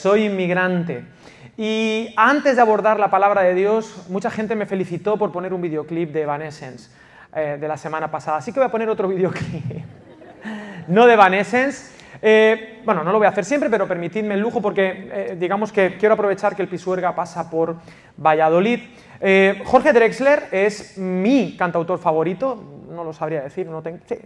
soy inmigrante. Y antes de abordar la palabra de Dios, mucha gente me felicitó por poner un videoclip de Evanescence eh, de la semana pasada. Así que voy a poner otro videoclip. no de Evanescence. Eh, bueno, no lo voy a hacer siempre, pero permitidme el lujo porque eh, digamos que quiero aprovechar que el Pisuerga pasa por Valladolid. Jorge Drexler es mi cantautor favorito, no lo sabría decir,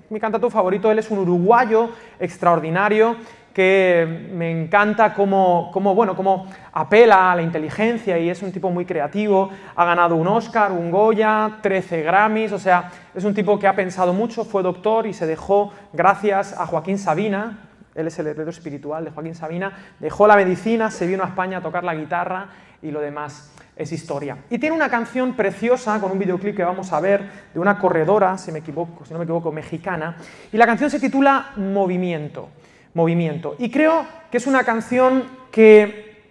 mi cantautor favorito, él es un uruguayo extraordinario que me encanta cómo, bueno, cómo apela a la inteligencia y es un tipo muy creativo. Ha ganado un Oscar, un Goya, 13 Grammys, o sea, es un tipo que ha pensado mucho, fue doctor y se dejó, gracias a Joaquín Sabina, él es el heredero espiritual de Joaquín Sabina, dejó la medicina, se vino a España a tocar la guitarra y lo demás es historia. Y tiene una canción preciosa con un videoclip que vamos a ver de una corredora, si, me equivoco, si no me equivoco, mexicana, y la canción se titula Movimiento movimiento. Y creo que es una canción que,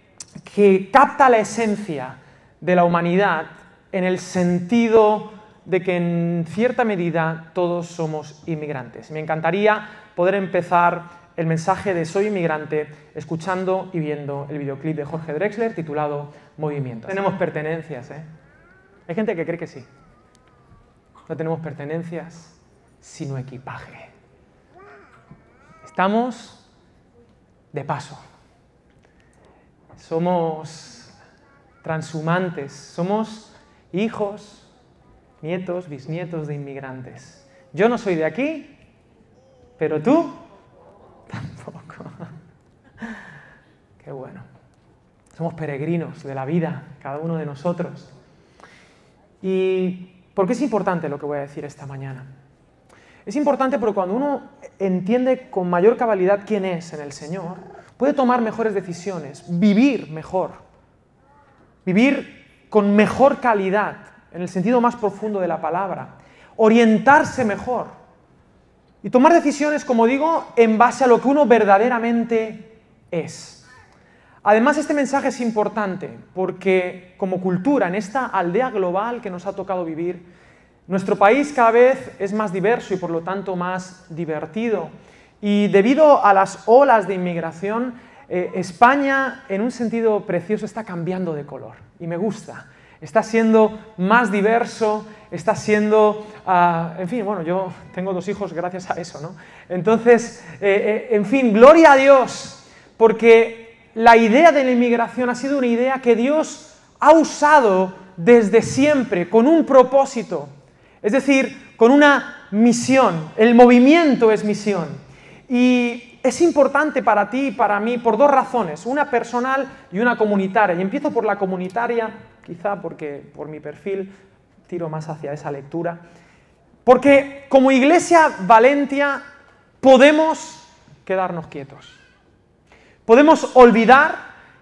que capta la esencia de la humanidad en el sentido de que en cierta medida todos somos inmigrantes. Me encantaría poder empezar el mensaje de Soy inmigrante escuchando y viendo el videoclip de Jorge Drexler titulado Movimiento. Tenemos pertenencias, ¿eh? Hay gente que cree que sí. No tenemos pertenencias, sino equipaje. Estamos de paso. Somos transhumantes, somos hijos, nietos, bisnietos de inmigrantes. Yo no soy de aquí, pero tú tampoco. Qué bueno. Somos peregrinos de la vida, cada uno de nosotros. ¿Y por qué es importante lo que voy a decir esta mañana? Es importante porque cuando uno entiende con mayor cabalidad quién es en el Señor, puede tomar mejores decisiones, vivir mejor, vivir con mejor calidad, en el sentido más profundo de la palabra, orientarse mejor y tomar decisiones, como digo, en base a lo que uno verdaderamente es. Además, este mensaje es importante porque como cultura, en esta aldea global que nos ha tocado vivir, nuestro país cada vez es más diverso y por lo tanto más divertido. Y debido a las olas de inmigración, eh, España en un sentido precioso está cambiando de color y me gusta. Está siendo más diverso, está siendo, ah, en fin, bueno, yo tengo dos hijos gracias a eso, ¿no? Entonces, eh, eh, en fin, gloria a Dios, porque la idea de la inmigración ha sido una idea que Dios ha usado desde siempre, con un propósito. Es decir, con una misión. El movimiento es misión. Y es importante para ti y para mí por dos razones, una personal y una comunitaria. Y empiezo por la comunitaria, quizá porque por mi perfil tiro más hacia esa lectura. Porque como iglesia Valentia podemos quedarnos quietos. Podemos olvidar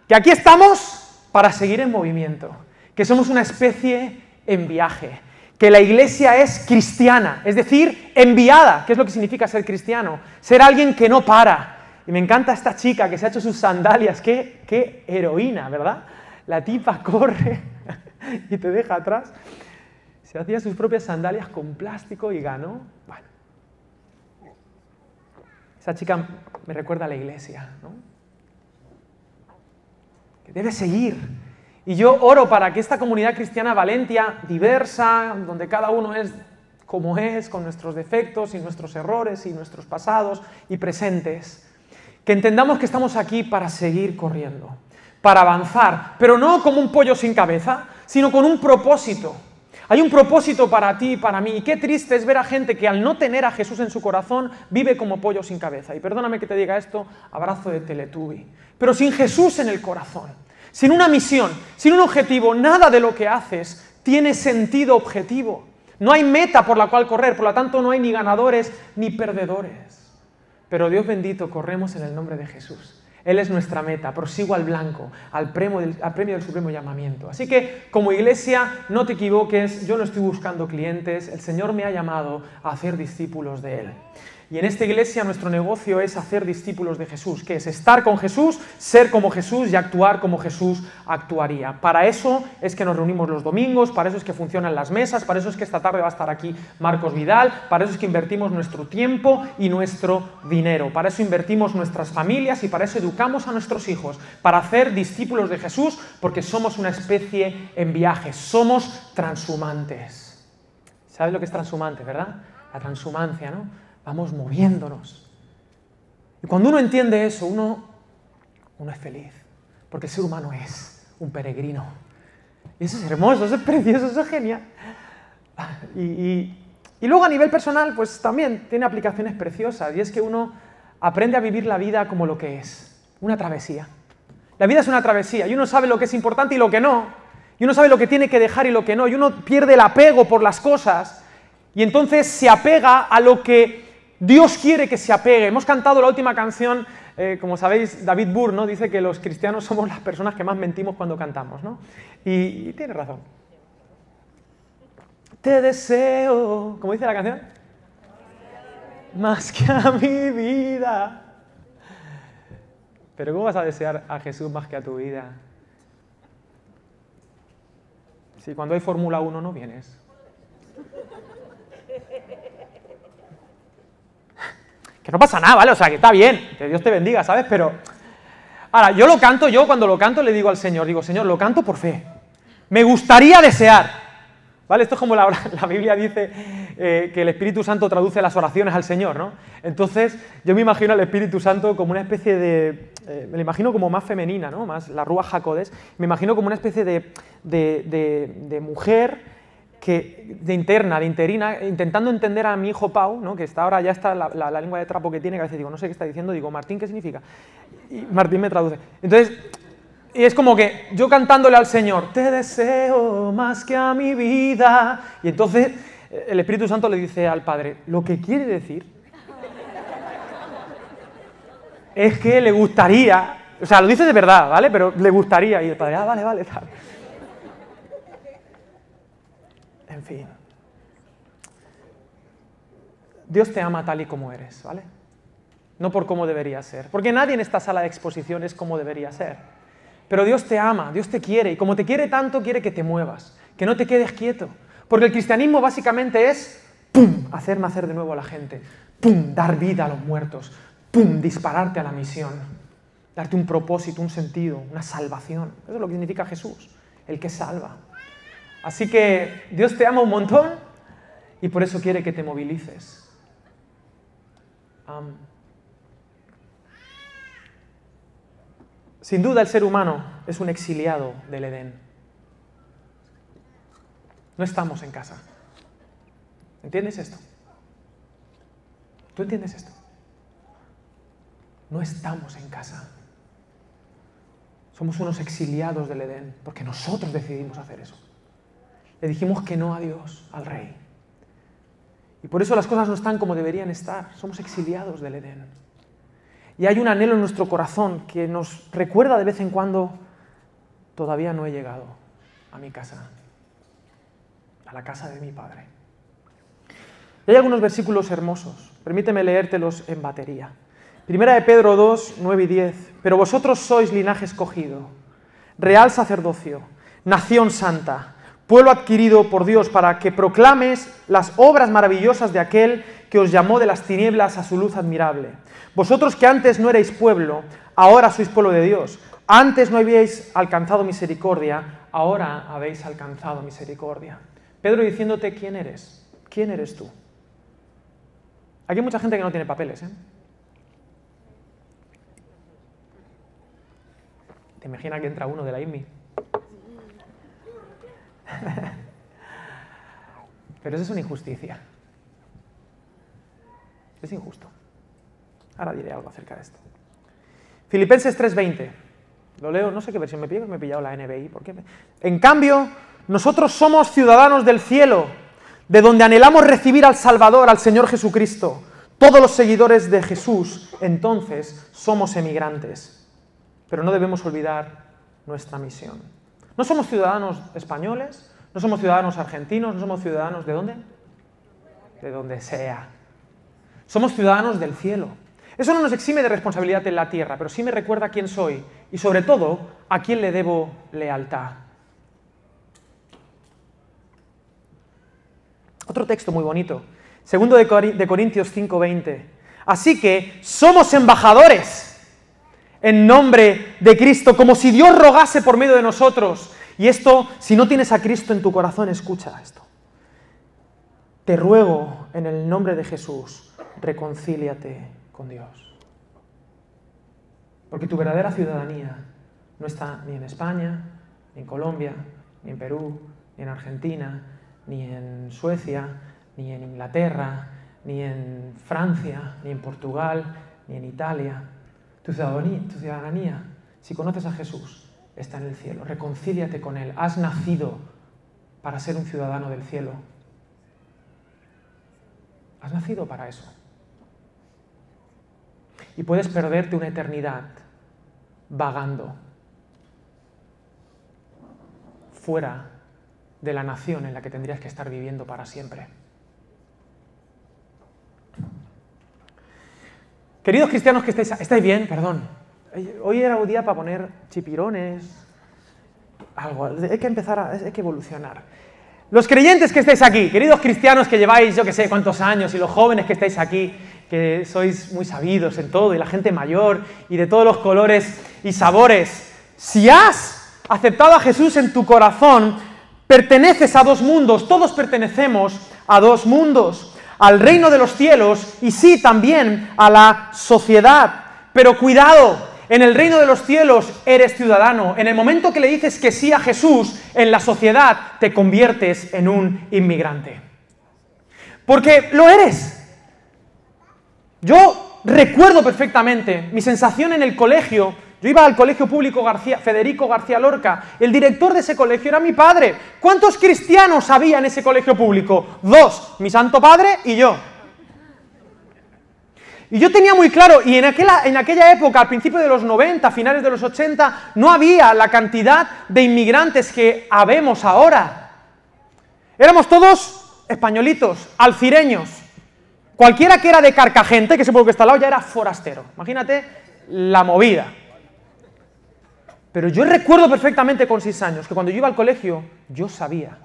que aquí estamos para seguir en movimiento, que somos una especie en viaje, que la iglesia es cristiana, es decir, enviada. ¿Qué es lo que significa ser cristiano? Ser alguien que no para. Y me encanta esta chica que se ha hecho sus sandalias, qué, qué heroína, ¿verdad? La tipa corre y te deja atrás. Se hacía sus propias sandalias con plástico y ganó. Bueno, esa chica me recuerda a la iglesia, ¿no? Que debe seguir y yo oro para que esta comunidad cristiana Valentia, diversa, donde cada uno es como es, con nuestros defectos y nuestros errores y nuestros pasados y presentes, que entendamos que estamos aquí para seguir corriendo, para avanzar, pero no como un pollo sin cabeza, sino con un propósito. Hay un propósito para ti y para mí. Y qué triste es ver a gente que al no tener a Jesús en su corazón vive como pollo sin cabeza. Y perdóname que te diga esto, abrazo de Teletubi. Pero sin Jesús en el corazón sin una misión, sin un objetivo, nada de lo que haces tiene sentido objetivo. No hay meta por la cual correr, por lo tanto no hay ni ganadores ni perdedores. Pero Dios bendito, corremos en el nombre de Jesús. Él es nuestra meta, prosigo al blanco, al premio, del, al premio del supremo llamamiento. Así que como iglesia, no te equivoques, yo no estoy buscando clientes, el Señor me ha llamado a hacer discípulos de Él. Y en esta iglesia nuestro negocio es hacer discípulos de Jesús, que es estar con Jesús, ser como Jesús y actuar como Jesús actuaría. Para eso es que nos reunimos los domingos, para eso es que funcionan las mesas, para eso es que esta tarde va a estar aquí Marcos Vidal, para eso es que invertimos nuestro tiempo y nuestro dinero, para eso invertimos nuestras familias y para eso educamos a nuestros hijos, para hacer discípulos de Jesús, porque somos una especie en viaje, somos transhumantes. ¿Sabes lo que es transhumante, verdad? La transhumancia, ¿no? Vamos moviéndonos. Y cuando uno entiende eso, uno, uno es feliz, porque el ser humano es un peregrino. Y eso es hermoso, eso es precioso, eso es genial. Y, y luego a nivel personal, pues también tiene aplicaciones preciosas, y es que uno aprende a vivir la vida como lo que es, una travesía. La vida es una travesía, y uno sabe lo que es importante y lo que no, y uno sabe lo que tiene que dejar y lo que no, y uno pierde el apego por las cosas, y entonces se apega a lo que Dios quiere que se apegue. Hemos cantado la última canción, eh, como sabéis, David Burr ¿no? dice que los cristianos somos las personas que más mentimos cuando cantamos, ¿no? Y, tiene razón. Te deseo, ¿cómo dice la canción? Más que a mi vida. Pero ¿cómo vas a desear a Jesús más que a tu vida? Si cuando hay Fórmula 1 no vienes. Que no pasa nada, ¿vale? O sea, que está bien, que Dios te bendiga, ¿sabes? Pero, ahora, yo lo canto, yo cuando lo canto le digo al Señor, digo, Señor, lo canto por fe. Me gustaría desear, ¿vale? Esto es como la, la Biblia dice eh, que el Espíritu Santo traduce las oraciones al Señor, ¿no? Entonces, yo me imagino al Espíritu Santo como una especie de, eh, me lo imagino como más femenina, ¿no? Más la Rúa Jacodes, me imagino como una especie de, de, de mujer que, de interna, de interina, intentando entender a mi hijo Pau, ¿no? que está ahora ya está la, lengua de trapo que tiene, que a veces digo, no sé qué está diciendo, digo, Martín, ¿qué significa? Y Martín me traduce. Entonces, y es como que yo cantándole al Señor, te deseo más que a mi vida. Y entonces el Espíritu Santo le dice al Padre, lo que quiere decir es que le gustaría, o sea, lo dice de verdad, ¿vale? Pero le gustaría. Y el Padre, ah, vale, vale, tal. En fin. Dios te ama tal y como eres, ¿vale? No por cómo debería ser. Porque nadie en esta sala de exposición es como debería ser. Pero Dios te ama, Dios te quiere. Y como te quiere tanto, quiere que te muevas, que no te quedes quieto. Porque el cristianismo básicamente es, ¡pum!, hacer nacer de nuevo a la gente. ¡Pum!, dar vida a los muertos. ¡Pum!, dispararte a la misión. Darte un propósito, un sentido, una salvación. Eso es lo que significa Jesús, el que salva. Así que Dios te ama un montón y por eso quiere que te movilices. sin duda el ser humano es un exiliado del Edén. No estamos en casa. ¿Entiendes esto? ¿Tú entiendes esto? No estamos en casa. Somos unos exiliados del Edén porque nosotros decidimos hacer eso. Le dijimos que no a Dios, al Rey. Y por eso las cosas no están como deberían estar. Somos exiliados del Edén. Y hay un anhelo en nuestro corazón que nos recuerda de vez en cuando, todavía no he llegado a mi casa, a la casa de mi Padre. Hay algunos versículos hermosos. Permíteme leértelos en batería. Primera de Pedro 2, 9 y 10. Pero vosotros sois linaje escogido, real sacerdocio, nación santa pueblo adquirido por Dios para que proclames las obras maravillosas de aquel que os llamó de las tinieblas a su luz admirable. Vosotros que antes no erais pueblo, ahora sois pueblo de Dios. Antes no habíais alcanzado misericordia, ahora habéis alcanzado misericordia. Pedro diciéndote quién eres, quién eres tú. Aquí hay mucha gente que no tiene papeles. ¿eh? ¿Te imaginas que entra uno de la IMI? Pero eso es una injusticia. Es injusto. Ahora diré algo acerca de esto. Filipenses 3:20. Lo leo, no sé qué versión me pilla, me he pillado la NBI. ¿por qué? En cambio, nosotros somos ciudadanos del cielo, de donde anhelamos recibir al Salvador, al Señor Jesucristo. Todos los seguidores de Jesús, entonces, somos emigrantes. Pero no debemos olvidar nuestra misión. No somos ciudadanos españoles, no somos ciudadanos argentinos, no somos ciudadanos de dónde? De donde sea. Somos ciudadanos del cielo. Eso no nos exime de responsabilidad en la tierra, pero sí me recuerda quién soy y sobre todo a quién le debo lealtad. Otro texto muy bonito, segundo de Corintios 5:20. Así que somos embajadores en nombre de Cristo, como si Dios rogase por medio de nosotros. Y esto, si no tienes a Cristo en tu corazón, escucha esto. Te ruego en el nombre de Jesús, reconcíliate con Dios. Porque tu verdadera ciudadanía no está ni en España, ni en Colombia, ni en Perú, ni en Argentina, ni en Suecia, ni en Inglaterra, ni en Francia, ni en Portugal, ni en Italia. Tu ciudadanía, si conoces a Jesús, está en el cielo. Reconcíliate con Él. Has nacido para ser un ciudadano del cielo. Has nacido para eso. Y puedes perderte una eternidad vagando fuera de la nación en la que tendrías que estar viviendo para siempre. Queridos cristianos que estáis, estáis bien, perdón. Hoy era un día para poner chipirones, algo. Hay que empezar, a, hay que evolucionar. Los creyentes que estáis aquí, queridos cristianos que lleváis yo que sé cuántos años, y los jóvenes que estáis aquí, que sois muy sabidos en todo, y la gente mayor, y de todos los colores y sabores, si has aceptado a Jesús en tu corazón, perteneces a dos mundos, todos pertenecemos a dos mundos, al reino de los cielos y sí también a la sociedad. Pero cuidado, en el reino de los cielos eres ciudadano. En el momento que le dices que sí a Jesús, en la sociedad te conviertes en un inmigrante. Porque lo eres. Yo recuerdo perfectamente mi sensación en el colegio yo iba al colegio público García, Federico García Lorca. El director de ese colegio era mi padre. ¿Cuántos cristianos había en ese colegio público? Dos, mi santo padre y yo. Y yo tenía muy claro, y en aquella, en aquella época, al principio de los 90, finales de los 80, no había la cantidad de inmigrantes que habemos ahora. Éramos todos españolitos, alcireños. Cualquiera que era de Carcagente, que pueblo que está al lado, ya era forastero. Imagínate la movida. Pero yo recuerdo perfectamente con seis años que cuando yo iba al colegio, yo sabía,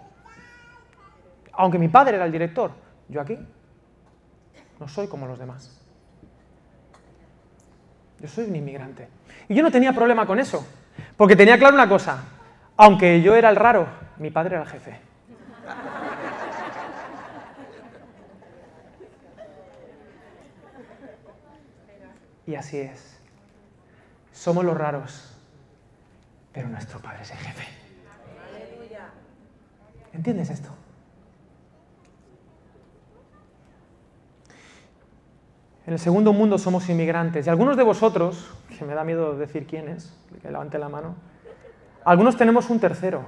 aunque mi padre era el director, yo aquí no soy como los demás. Yo soy un inmigrante. Y yo no tenía problema con eso, porque tenía claro una cosa, aunque yo era el raro, mi padre era el jefe. Y así es. Somos los raros pero nuestro Padre es el jefe. ¿Entiendes esto? En el segundo mundo somos inmigrantes. Y algunos de vosotros, que me da miedo decir quiénes, que levante la mano, algunos tenemos un tercero,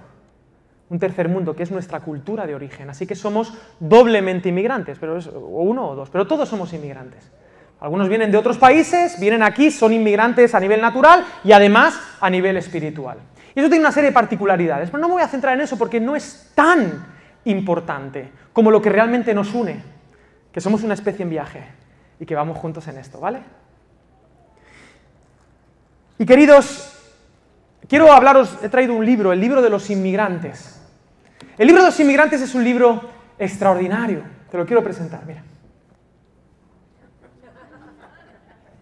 un tercer mundo, que es nuestra cultura de origen. Así que somos doblemente inmigrantes, pero es uno o dos, pero todos somos inmigrantes. Algunos vienen de otros países, vienen aquí, son inmigrantes a nivel natural y además a nivel espiritual. Y eso tiene una serie de particularidades, pero no me voy a centrar en eso porque no es tan importante como lo que realmente nos une, que somos una especie en viaje y que vamos juntos en esto, ¿vale? Y queridos, quiero hablaros, he traído un libro, el libro de los inmigrantes. El libro de los inmigrantes es un libro extraordinario, te lo quiero presentar, mira.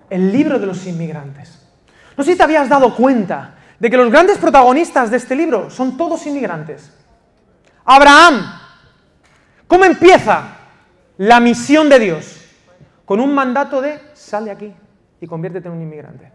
El libro de los inmigrantes. No sé si te habías dado cuenta de que los grandes protagonistas de este libro son todos inmigrantes. Abraham, ¿cómo empieza la misión de Dios? Con un mandato de sal de aquí y conviértete en un inmigrante.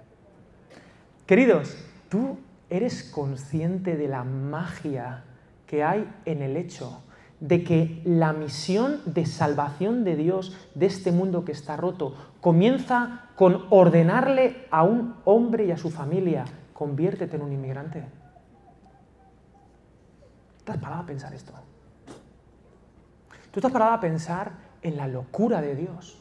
Queridos, tú eres consciente de la magia que hay en el hecho de que la misión de salvación de Dios de este mundo que está roto comienza con ordenarle a un hombre y a su familia, conviértete en un inmigrante. ¿Te has parado a pensar esto? ¿Tú has parado a pensar en la locura de Dios?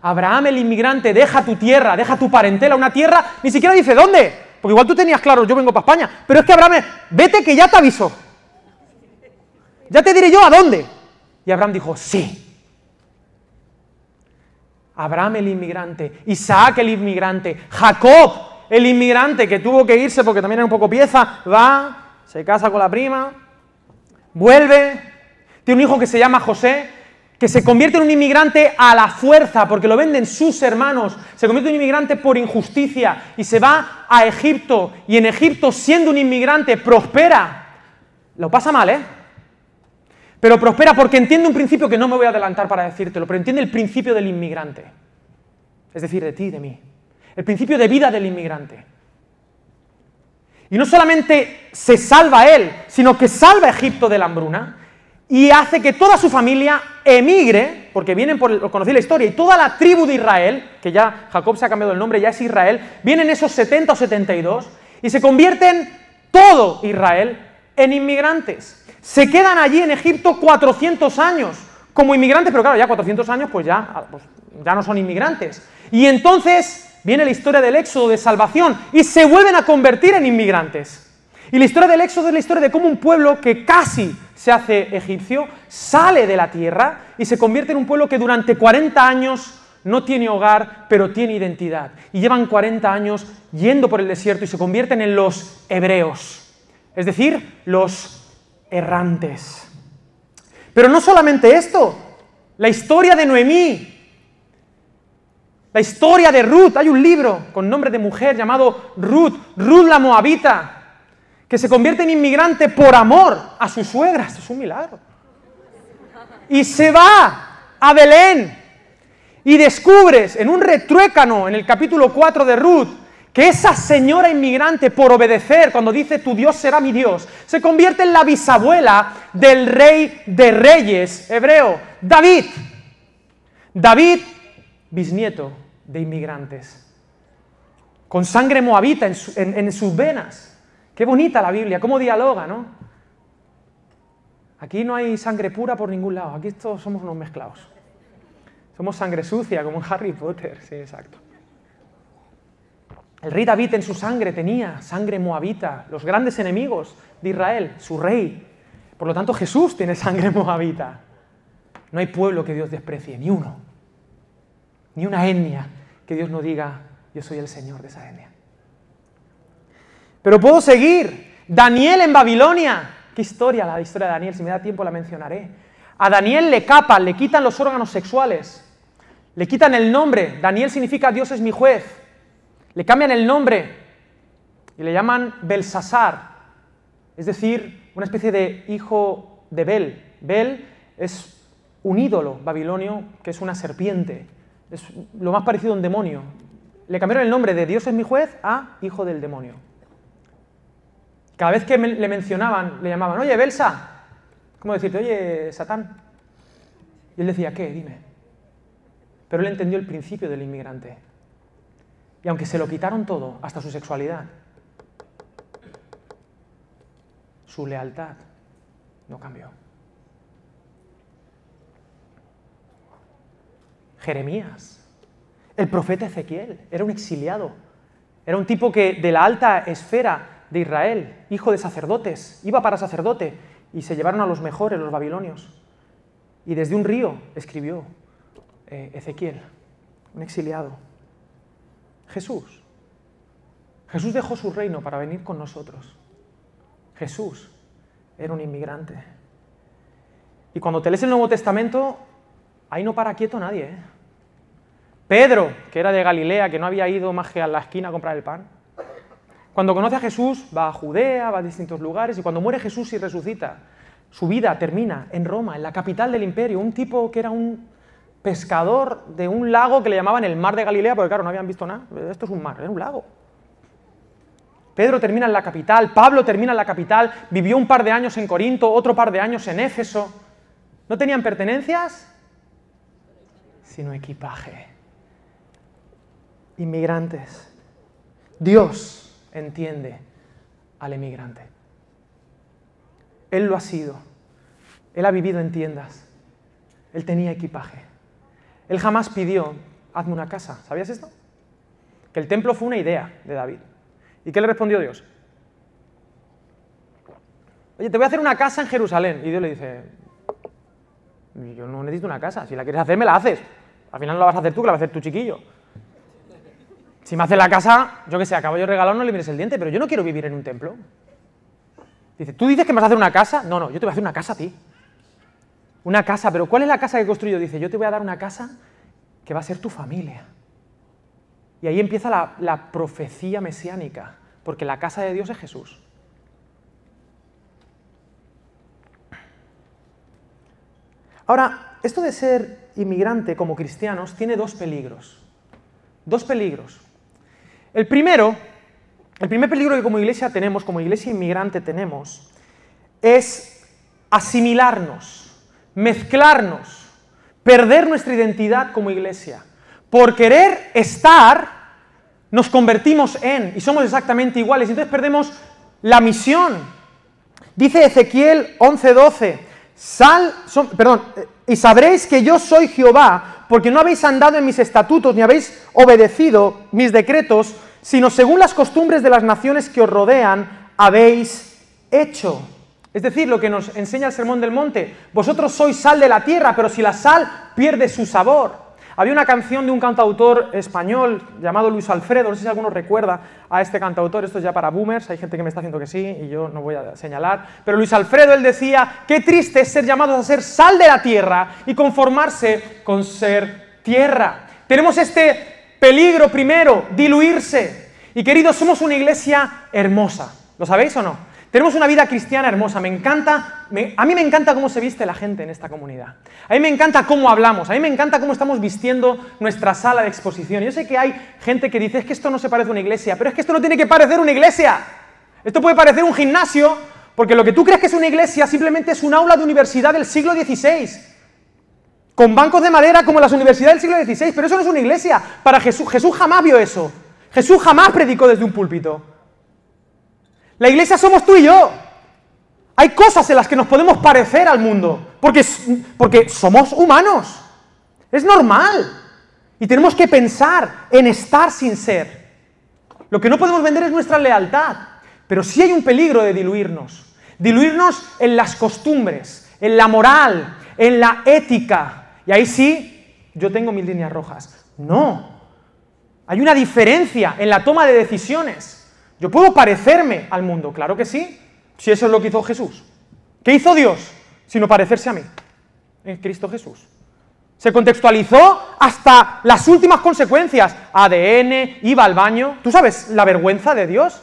Abraham el inmigrante deja tu tierra, deja tu parentela, una tierra, ni siquiera dice dónde, porque igual tú tenías claro, yo vengo para España, pero es que Abraham, vete que ya te aviso. Ya te diré yo a dónde. Y Abraham dijo, sí. Abraham el inmigrante, Isaac el inmigrante, Jacob el inmigrante que tuvo que irse porque también era un poco pieza, va, se casa con la prima, vuelve, tiene un hijo que se llama José, que se convierte en un inmigrante a la fuerza, porque lo venden sus hermanos, se convierte en un inmigrante por injusticia y se va a Egipto, y en Egipto, siendo un inmigrante, prospera. Lo pasa mal, ¿eh? Pero prospera porque entiende un principio que no me voy a adelantar para decírtelo, pero entiende el principio del inmigrante. Es decir, de ti, de mí. El principio de vida del inmigrante. Y no solamente se salva él, sino que salva a Egipto de la hambruna y hace que toda su familia emigre, porque vienen por, conocí la historia, y toda la tribu de Israel, que ya Jacob se ha cambiado el nombre, ya es Israel, vienen esos 70 o 72 y se convierten todo Israel en inmigrantes. Se quedan allí en Egipto 400 años como inmigrantes, pero claro, ya 400 años pues ya, pues ya no son inmigrantes. Y entonces viene la historia del éxodo de salvación y se vuelven a convertir en inmigrantes. Y la historia del éxodo es la historia de cómo un pueblo que casi se hace egipcio sale de la tierra y se convierte en un pueblo que durante 40 años no tiene hogar, pero tiene identidad. Y llevan 40 años yendo por el desierto y se convierten en los hebreos, es decir, los errantes. Pero no solamente esto, la historia de Noemí, la historia de Ruth, hay un libro con nombre de mujer llamado Ruth, Ruth la Moabita, que se convierte en inmigrante por amor a su suegra. Es un milagro. Y se va a Belén y descubres en un retruécano en el capítulo 4 de Ruth que esa señora inmigrante, por obedecer, cuando dice tu Dios será mi Dios, se convierte en la bisabuela del rey de reyes hebreo, David. David, bisnieto de inmigrantes, con sangre moabita en sus venas. Qué bonita la Biblia, cómo dialoga, ¿no? Aquí no hay sangre pura por ningún lado, aquí todos somos unos mezclados. Somos sangre sucia, como en Harry Potter, sí, exacto. El rey David en su sangre tenía sangre moabita, los grandes enemigos de Israel, su rey. Por lo tanto, Jesús tiene sangre moabita. No hay pueblo que Dios desprecie, ni uno. Ni una etnia que Dios no diga, yo soy el Señor de esa etnia. Pero puedo seguir. Daniel en Babilonia. Qué historia la historia de Daniel, si me da tiempo la mencionaré. A Daniel le capan, le quitan los órganos sexuales, le quitan el nombre. Daniel significa Dios es mi juez. Le cambian el nombre y le llaman Belsasar, es decir, una especie de hijo de Bel. Bel es un ídolo babilonio que es una serpiente, es lo más parecido a un demonio. Le cambiaron el nombre de Dios es mi juez a hijo del demonio. Cada vez que le mencionaban, le llamaban, oye, Belsa, ¿cómo decirte? Oye, Satán. Y él decía, ¿qué? Dime. Pero él entendió el principio del inmigrante. Y aunque se lo quitaron todo, hasta su sexualidad, su lealtad no cambió. Jeremías, el profeta Ezequiel, era un exiliado, era un tipo que de la alta esfera de Israel, hijo de sacerdotes, iba para sacerdote y se llevaron a los mejores, los babilonios. Y desde un río escribió eh, Ezequiel, un exiliado. Jesús. Jesús dejó su reino para venir con nosotros. Jesús era un inmigrante. Y cuando te lees el Nuevo Testamento, ahí no para quieto nadie. ¿eh? Pedro, que era de Galilea, que no había ido más que a la esquina a comprar el pan, cuando conoce a Jesús, va a Judea, va a distintos lugares, y cuando muere Jesús y resucita, su vida termina en Roma, en la capital del imperio, un tipo que era un pescador de un lago que le llamaban el mar de Galilea, porque claro, no habían visto nada, esto es un mar, era un lago. Pedro termina en la capital, Pablo termina en la capital, vivió un par de años en Corinto, otro par de años en Éfeso. ¿No tenían pertenencias? Sino equipaje. Inmigrantes. Dios entiende al emigrante. Él lo ha sido. Él ha vivido en tiendas. Él tenía equipaje. Él jamás pidió, hazme una casa. ¿Sabías esto? Que el templo fue una idea de David. ¿Y qué le respondió Dios? Oye, te voy a hacer una casa en Jerusalén. Y Dios le dice, yo no necesito una casa. Si la quieres hacer, me la haces. Al final no la vas a hacer tú, que la va a hacer tu chiquillo. Si me hace la casa, yo que sé, acabo yo regalado, no le mires el diente, pero yo no quiero vivir en un templo. Dice, ¿tú dices que me vas a hacer una casa? No, no, yo te voy a hacer una casa a ti. Una casa, pero ¿cuál es la casa que construyo? Dice, yo te voy a dar una casa que va a ser tu familia. Y ahí empieza la, la profecía mesiánica, porque la casa de Dios es Jesús. Ahora, esto de ser inmigrante como cristianos tiene dos peligros. Dos peligros. El primero, el primer peligro que como iglesia tenemos, como iglesia inmigrante tenemos, es asimilarnos, mezclarnos, perder nuestra identidad como iglesia. Por querer estar, nos convertimos en, y somos exactamente iguales, y entonces perdemos la misión. Dice Ezequiel 11:12, Sal, perdón, eh, y sabréis que yo soy Jehová, porque no habéis andado en mis estatutos ni habéis obedecido mis decretos, sino según las costumbres de las naciones que os rodean habéis hecho. Es decir, lo que nos enseña el Sermón del Monte, vosotros sois sal de la tierra, pero si la sal pierde su sabor, había una canción de un cantautor español llamado Luis Alfredo, no sé si alguno recuerda a este cantautor, esto es ya para boomers, hay gente que me está diciendo que sí y yo no voy a señalar, pero Luis Alfredo él decía, qué triste es ser llamados a ser sal de la tierra y conformarse con ser tierra. Tenemos este peligro primero, diluirse. Y queridos, somos una iglesia hermosa, ¿lo sabéis o no? Tenemos una vida cristiana hermosa, me encanta, a mí me encanta cómo se viste la gente en esta comunidad. A mí me encanta cómo hablamos, a mí me encanta cómo estamos vistiendo nuestra sala de exposición. Yo sé que hay gente que dice, es que esto no se parece a una iglesia, pero es que esto no tiene que parecer una iglesia. Esto puede parecer un gimnasio, porque lo que tú crees que es una iglesia simplemente es un aula de universidad del siglo XVI. Con bancos de madera como las universidades del siglo XVI, pero eso no es una iglesia. Para Jesús, Jesús jamás vio eso. Jesús jamás predicó desde un púlpito. La iglesia somos tú y yo. Hay cosas en las que nos podemos parecer al mundo, porque, porque somos humanos. Es normal. Y tenemos que pensar en estar sin ser. Lo que no podemos vender es nuestra lealtad. Pero sí hay un peligro de diluirnos. Diluirnos en las costumbres, en la moral, en la ética. Y ahí sí, yo tengo mis líneas rojas. No. Hay una diferencia en la toma de decisiones. Yo puedo parecerme al mundo, claro que sí, si eso es lo que hizo Jesús. ¿Qué hizo Dios? Sino parecerse a mí, en Cristo Jesús. Se contextualizó hasta las últimas consecuencias. ADN, iba al baño. ¿Tú sabes la vergüenza de Dios?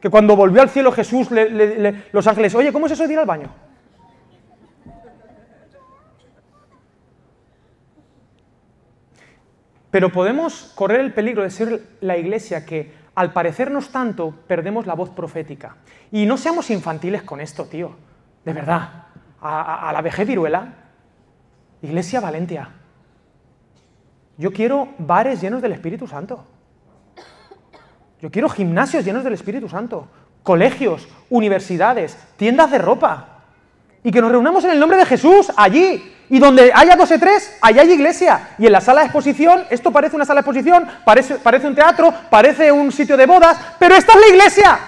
Que cuando volvió al cielo Jesús, los ángeles, oye, ¿cómo es eso de ir al baño? Pero podemos correr el peligro de ser la iglesia que al parecernos tanto, perdemos la voz profética. Y no seamos infantiles con esto, tío. De verdad. A, la vejez viruela. Iglesia Valentia. Yo quiero bares llenos del Espíritu Santo. Yo quiero gimnasios llenos del Espíritu Santo. Colegios, universidades, tiendas de ropa. Y que nos reunamos en el nombre de Jesús allí, y donde haya dos o tres, allá hay iglesia. Y en la sala de exposición, esto parece una sala de exposición, parece, parece un teatro, parece un sitio de bodas, pero esta es la iglesia.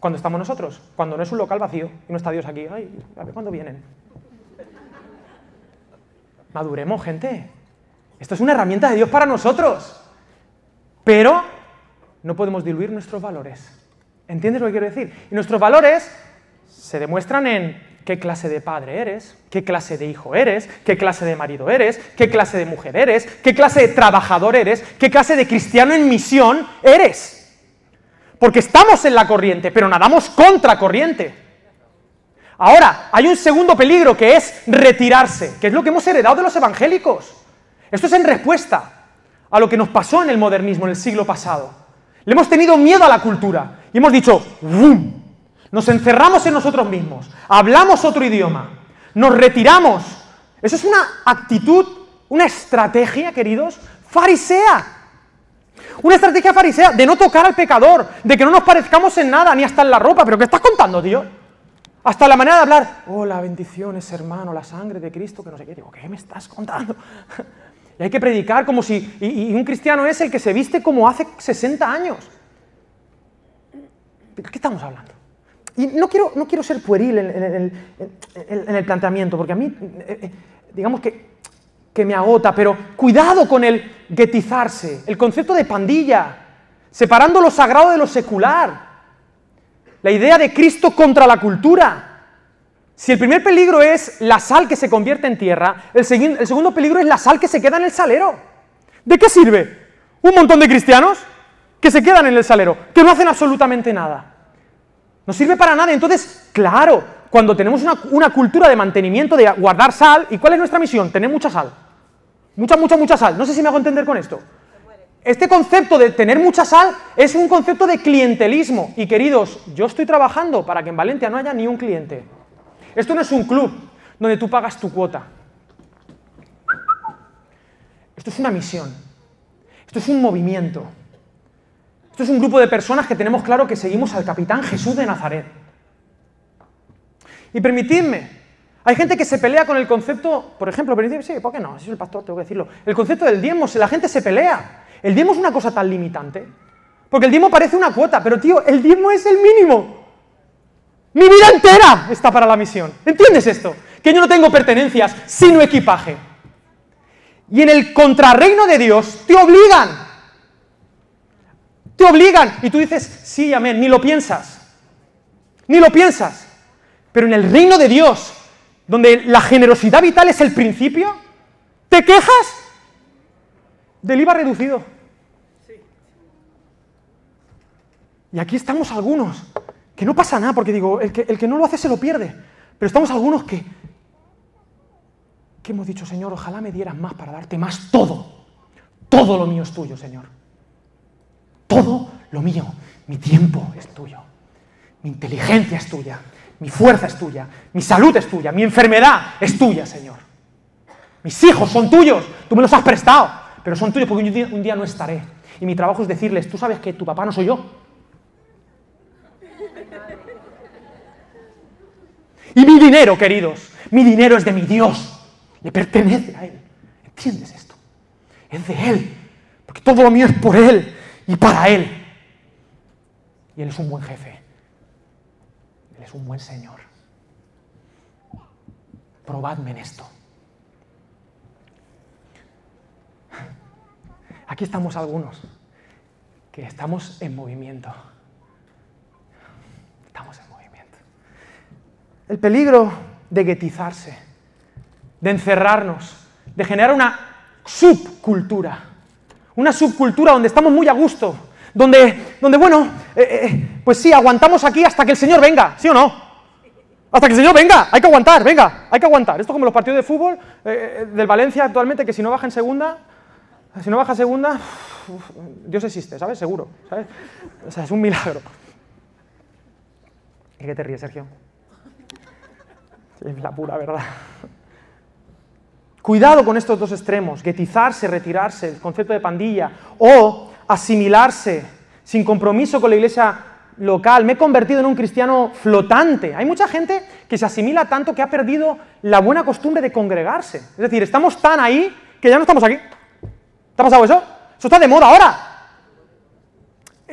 Cuando estamos nosotros, cuando no es un local vacío y no está Dios aquí. Ay, a ver cuándo vienen. Maduremos, gente. Esto es una herramienta de Dios para nosotros. Pero no podemos diluir nuestros valores. ¿Entiendes lo que quiero decir? Y nuestros valores se demuestran en qué clase de padre eres, qué clase de hijo eres, qué clase de marido eres, qué clase de mujer eres, qué clase de trabajador eres, qué clase de cristiano en misión eres. Porque estamos en la corriente, pero nadamos contra corriente. Ahora, hay un segundo peligro que es retirarse, que es lo que hemos heredado de los evangélicos. Esto es en respuesta a lo que nos pasó en el modernismo en el siglo pasado. Le hemos tenido miedo a la cultura y hemos dicho, ¡bum! Nos encerramos en nosotros mismos, hablamos otro idioma, nos retiramos. Eso es una actitud, una estrategia, queridos, farisea. Una estrategia farisea de no tocar al pecador, de que no nos parezcamos en nada, ni hasta en la ropa. ¿Pero qué estás contando, tío? Hasta la manera de hablar, hola, bendiciones, hermano, la sangre de Cristo, que no sé qué. Digo, ¿qué me estás contando? y hay que predicar como si... Y, y, un cristiano es el que se viste como hace 60 años. ¿De qué estamos hablando? Y no quiero, no quiero ser pueril en, el planteamiento, porque a mí, eh, eh, digamos que que me agota, pero cuidado con el guetizarse, el concepto de pandilla, separando lo sagrado de lo secular, la idea de Cristo contra la cultura. Si el primer peligro es la sal que se convierte en tierra, el, el segundo peligro es la sal que se queda en el salero. ¿De qué sirve? Un montón de cristianos que se quedan en el salero, que no hacen absolutamente nada. No sirve para nada. Entonces, claro, cuando tenemos una, cultura de mantenimiento, de guardar sal, ¿y cuál es nuestra misión? Tener mucha sal. Mucha, mucha, mucha sal. No sé si me hago entender con esto. Este concepto de tener mucha sal es un concepto de clientelismo. Y queridos, yo estoy trabajando para que en Valencia no haya ni un cliente. Esto no es un club donde tú pagas tu cuota. Esto es una misión. Esto es un movimiento. Esto es un grupo de personas que tenemos claro que seguimos al capitán Jesús de Nazaret. Y permitidme, hay gente que se pelea con el concepto, por ejemplo, permitidme, sí, ¿por qué no? Si soy el pastor, tengo que decirlo. El concepto del diezmo, la gente se pelea. ¿El diezmo es una cosa tan limitante? Porque el diezmo parece una cuota, pero tío, el diezmo es el mínimo. Mi vida entera está para la misión. ¿Entiendes esto? Que yo no tengo pertenencias, sino equipaje. Y en el contrarreino de Dios te obligan. Te obligan. Y tú dices, sí, amén, ni lo piensas. Ni lo piensas. Pero en el reino de Dios, donde la generosidad vital es el principio, ¿te quejas? Del IVA reducido. Y aquí estamos algunos, que no pasa nada, porque digo, el que, el que no lo hace se lo pierde. Pero estamos algunos que, que hemos dicho, Señor, ojalá me dieras más para darte más todo. Todo lo mío es tuyo, Señor. Todo lo mío. Mi tiempo es tuyo. Mi inteligencia es tuya mi fuerza es tuya, mi salud es tuya, mi enfermedad es tuya, Señor. Mis hijos son tuyos, tú me los has prestado, pero son tuyos porque un día, no estaré. Y mi trabajo es decirles, tú sabes que tu papá no soy yo. Y mi dinero, queridos, mi dinero es de mi Dios, le pertenece a Él. ¿Entiendes esto? Es de Él, porque todo lo mío es por Él y para Él. Y Él es un buen jefe es un buen Señor. Probadme en esto. Aquí estamos algunos que estamos en movimiento. Estamos en movimiento. El peligro de guetizarse, de encerrarnos, de generar una subcultura. Una subcultura donde estamos muy a gusto, donde, donde bueno, eh, eh, pues sí, aguantamos aquí hasta que el Señor venga, ¿sí o no? Hasta que el Señor venga, hay que aguantar, venga, hay que aguantar. Esto como los partidos de fútbol eh, del Valencia actualmente, que si no baja en segunda, si no baja segunda, Dios existe, ¿sabes? Seguro, ¿sabes? O sea, es un milagro. ¿Y qué te ríes, Sergio? Es la pura verdad. Cuidado con estos dos extremos, guetizarse, retirarse, el concepto de pandilla, o asimilarse, sin compromiso con la iglesia local. Me he convertido en un cristiano flotante. Hay mucha gente que se asimila tanto que ha perdido la buena costumbre de congregarse. Es decir, estamos tan ahí que ya no estamos aquí. ¿Te ha pasado eso? Eso está de moda ahora.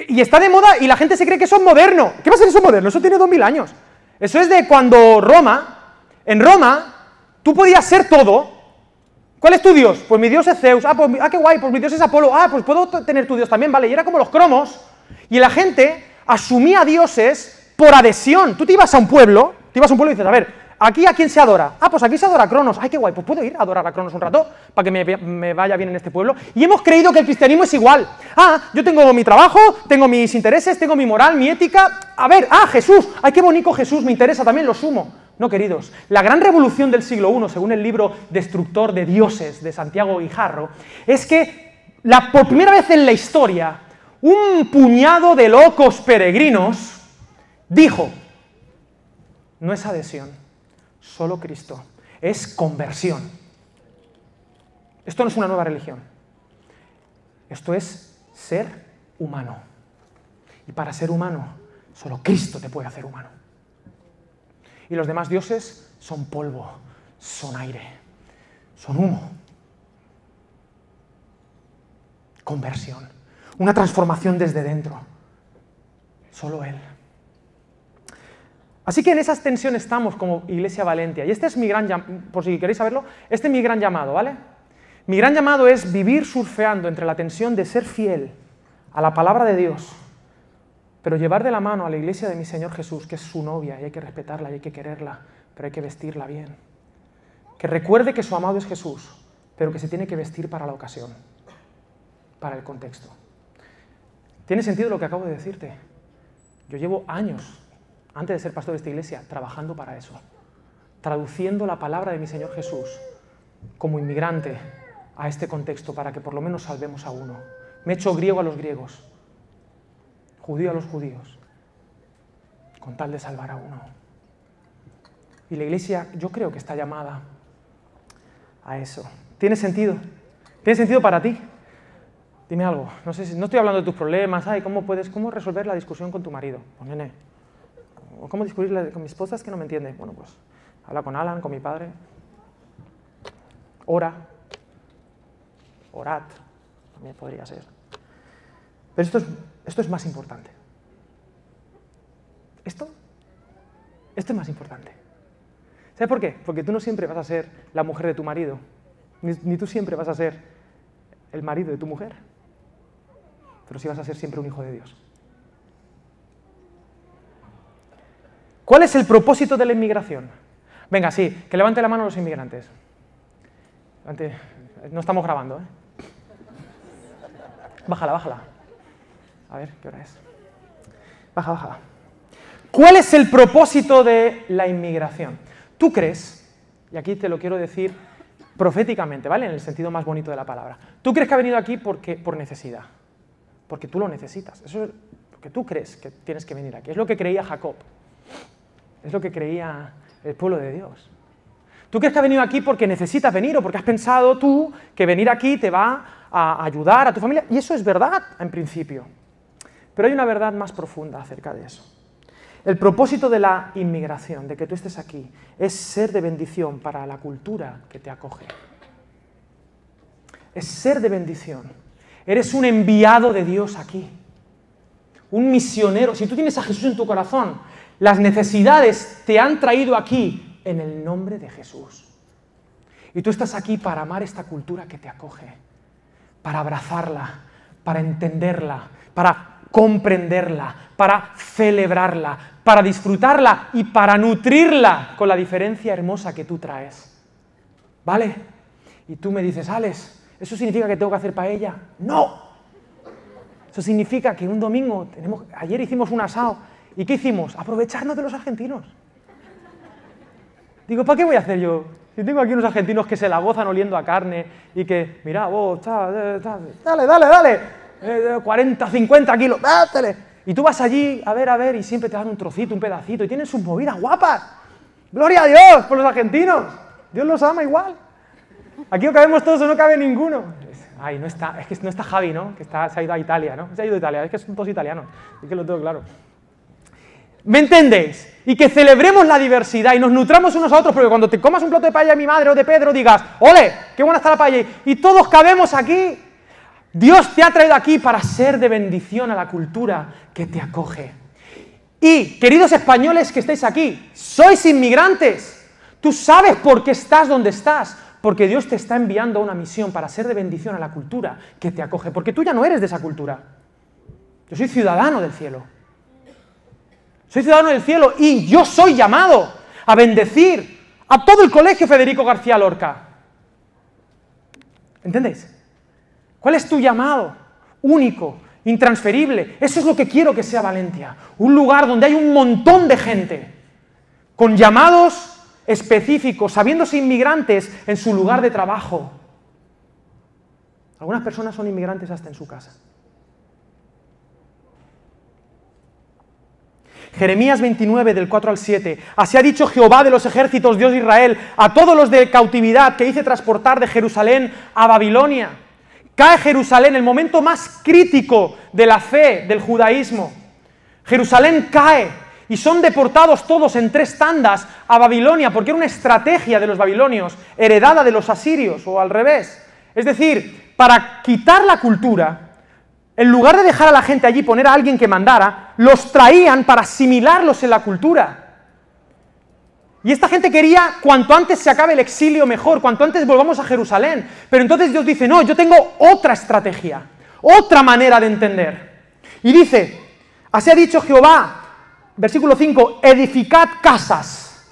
Y está de moda y la gente se cree que eso es moderno. ¿Qué va a ser eso moderno? Eso tiene dos mil años. Eso es de cuando Roma, en Roma, tú podías ser todo, ¿Cuál es tu dios? Pues mi dios es Zeus. Ah, pues, ah, qué guay, pues mi dios es Apolo. Ah, pues puedo tener tu dios también, vale. Y era como los cromos. Y la gente asumía dioses por adhesión. Tú te ibas a un pueblo, te ibas a un pueblo y dices, a ver, ¿aquí a quién se adora? Ah, pues aquí se adora a Cronos. Ay, qué guay, pues puedo ir a adorar a Cronos un rato para que me, vaya bien en este pueblo. Y hemos creído que el cristianismo es igual. Ah, yo tengo mi trabajo, tengo mis intereses, tengo mi moral, mi ética. A ver, ah, Jesús. Ay, qué bonito Jesús, me interesa también, lo sumo. No, queridos, la gran revolución del siglo I, según el libro Destructor de Dioses de Santiago Guijarro, es que por primera vez en la historia, un puñado de locos peregrinos dijo, no es adhesión, solo Cristo, es conversión. Esto no es una nueva religión, esto es ser humano. Y para ser humano, solo Cristo te puede hacer humano. Y los demás dioses son polvo, son aire, son humo. Conversión, una transformación desde dentro. Solo Él. Así que en esas tensiones estamos como Iglesia Valentia. Y este es mi gran por si queréis saberlo, este es mi gran llamado, ¿vale? Mi gran llamado es vivir surfeando entre la tensión de ser fiel a la palabra de Dios, pero llevar de la mano a la iglesia de mi Señor Jesús, que es su novia, y hay que respetarla y hay que quererla, pero hay que vestirla bien. Que recuerde que su amado es Jesús, pero que se tiene que vestir para la ocasión, para el contexto. ¿Tiene sentido lo que acabo de decirte? Yo llevo años, antes de ser pastor de esta iglesia, trabajando para eso, traduciendo la palabra de mi Señor Jesús como inmigrante a este contexto para que por lo menos salvemos a uno. Me he hecho griego a los griegos, judío a los judíos, con tal de salvar a uno. Y la iglesia yo creo que está llamada a eso. ¿Tiene sentido? ¿Tiene sentido para ti? Dime algo. No, sé si, no estoy hablando de tus problemas. Ay, ¿cómo puedes cómo resolver la discusión con tu marido? Pues, nene. ¿O cómo discutir con mi esposa es que no me entiende? Bueno, pues habla con Alan, con mi padre. Ora. Orad. También podría ser. Pero esto es, esto es más importante. Esto, esto es más importante. ¿Sabes por qué? Porque tú no siempre vas a ser la mujer de tu marido, ni, tú siempre vas a ser el marido de tu mujer, pero sí vas a ser siempre un hijo de Dios. ¿Cuál es el propósito de la inmigración? Venga, sí, que levante la mano los inmigrantes. No estamos grabando, ¿eh? Bájala, bájala. A ver, ¿qué hora es? Baja, baja. ¿Cuál es el propósito de la inmigración? ¿Tú crees, y aquí te lo quiero decir proféticamente, ¿vale? En el sentido más bonito de la palabra. ¿Tú crees que ha venido aquí porque, por necesidad? Porque tú lo necesitas. Eso es lo que tú crees que tienes que venir aquí. Es lo que creía Jacob. Es lo que creía el pueblo de Dios. ¿Tú crees que ha venido aquí porque necesitas venir o porque has pensado tú que venir aquí te va a ayudar a tu familia? Y eso es verdad en principio. Pero hay una verdad más profunda acerca de eso. El propósito de la inmigración, de que tú estés aquí, es ser de bendición para la cultura que te acoge. Es ser de bendición. Eres un enviado de Dios aquí. Un misionero. Si tú tienes a Jesús en tu corazón, las necesidades te han traído aquí en el nombre de Jesús. Y tú estás aquí para amar esta cultura que te acoge, para abrazarla, para entenderla, para comprenderla, para celebrarla, para disfrutarla y para nutrirla con la diferencia hermosa que tú traes. ¿Vale? Y tú me dices, Alex, ¿eso significa que tengo que hacer paella? No. Eso significa que un domingo, tenemos, ayer hicimos un asado, ¿y qué hicimos? Aprovecharnos de los argentinos. Digo, ¿para qué voy a hacer yo? Si tengo aquí unos argentinos que se la gozan oliendo a carne y que, mira, vos, dale, dale, dale, 40, 50 kilos, dátele. Y tú vas allí a ver, a ver, y siempre te dan un trocito, un pedacito, y tienen sus movidas guapas. Gloria a Dios por los argentinos. Dios los ama igual. Aquí no cabemos todos o no cabe ninguno. Ay, no está, es que no está Javi, ¿no? Que está, se ha ido a Italia, ¿no? Se ha ido a Italia, es que son todos italianos, es que lo tengo claro. ¿Me entendéis? Y que celebremos la diversidad y nos nutramos unos a otros, porque cuando te comas un plato de paella de mi madre o de Pedro, digas, ¡ole! ¡Qué buena está la paella! Y todos cabemos aquí. Dios te ha traído aquí para ser de bendición a la cultura que te acoge. Y, queridos españoles que estáis aquí, sois inmigrantes. Tú sabes por qué estás donde estás, porque Dios te está enviando a una misión para ser de bendición a la cultura que te acoge, porque tú ya no eres de esa cultura. Yo soy ciudadano del cielo. Soy ciudadano del cielo y yo soy llamado a bendecir a todo el colegio Federico García Lorca. ¿Entendéis? ¿Cuál es tu llamado? Único, intransferible. Eso es lo que quiero que sea Valencia. Un lugar donde hay un montón de gente con llamados específicos, sabiéndose inmigrantes en su lugar de trabajo. Algunas personas son inmigrantes hasta en su casa. Jeremías 29 del 4 al 7. Así ha dicho Jehová de los ejércitos, Dios de Israel, a todos los de cautividad que hice transportar de Jerusalén a Babilonia Cae Jerusalén, el momento más crítico de la fe del judaísmo. Jerusalén cae y son deportados todos en tres tandas a Babilonia, porque era una estrategia de los babilonios, heredada de los asirios o al revés. Es decir, para quitar la cultura, en lugar de dejar a la gente allí poner a alguien que mandara, los traían para asimilarlos en la cultura. Y esta gente quería cuanto antes se acabe el exilio mejor, cuanto antes volvamos a Jerusalén. Pero entonces Dios dice, no, yo tengo otra estrategia, otra manera de entender. Y dice, así ha dicho Jehová, versículo 5, edificad casas,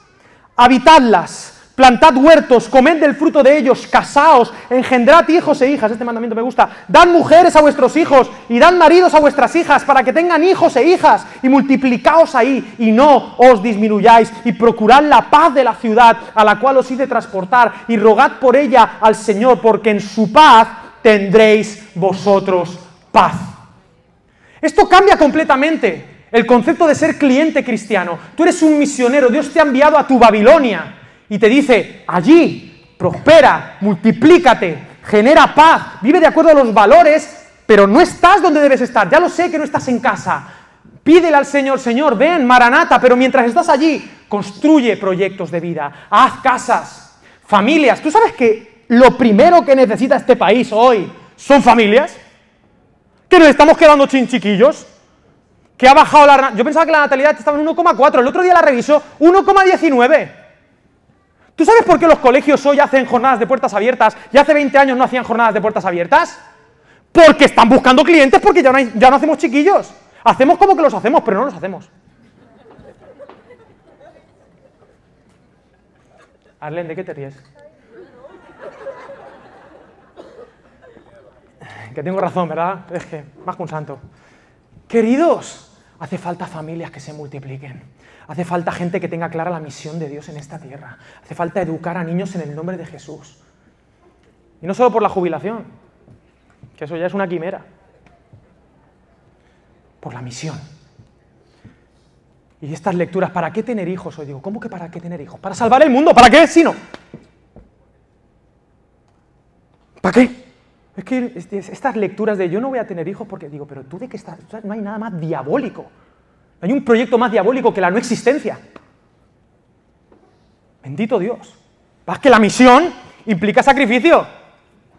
habitadlas, plantad huertos, comed del fruto de ellos, casaos, engendrad hijos e hijas, este mandamiento me gusta, dad mujeres a vuestros hijos y dad maridos a vuestras hijas para que tengan hijos e hijas y multiplicaos ahí y no os disminuyáis y procurad la paz de la ciudad a la cual os hice transportar y rogad por ella al Señor porque en su paz tendréis vosotros paz. Esto cambia completamente el concepto de ser cliente cristiano. Tú eres un misionero, Dios te ha enviado a tu Babilonia y te dice, allí, prospera, multiplícate, genera paz, vive de acuerdo a los valores, pero no estás donde debes estar. Ya lo sé que no estás en casa. Pídele al Señor, Señor, ven, Maranata, pero mientras estás allí, construye proyectos de vida, haz casas, familias. ¿Tú sabes que lo primero que necesita este país hoy son familias? ¿Que nos estamos quedando chinchiquillos? ¿Que ha bajado la... Yo pensaba que la natalidad estaba en 1,4, el otro día la revisó, 1,19. ¿Tú sabes por qué los colegios hoy hacen jornadas de puertas abiertas y hace 20 años no hacían jornadas de puertas abiertas? Porque están buscando clientes porque ya no, ya no hacemos chiquillos. Hacemos como que los hacemos, pero no los hacemos. Arlen, ¿de qué te ríes? Que tengo razón, ¿verdad? Es que, más que un santo. Queridos, hace falta familias que se multipliquen. Hace falta gente que tenga clara la misión de Dios en esta tierra. Hace falta educar a niños en el nombre de Jesús. Y no solo por la jubilación, que eso ya es una quimera. Por la misión. Y estas lecturas, ¿para qué tener hijos? Hoy digo, ¿cómo que para qué tener hijos? Para salvar el mundo, ¿para qué? Si no. ¿Para qué? Es que estas lecturas de yo no voy a tener hijos porque digo, pero tú de qué estás, no hay nada más diabólico hay un proyecto más diabólico que la no existencia. Bendito Dios. ¿Vas que la misión implica sacrificio?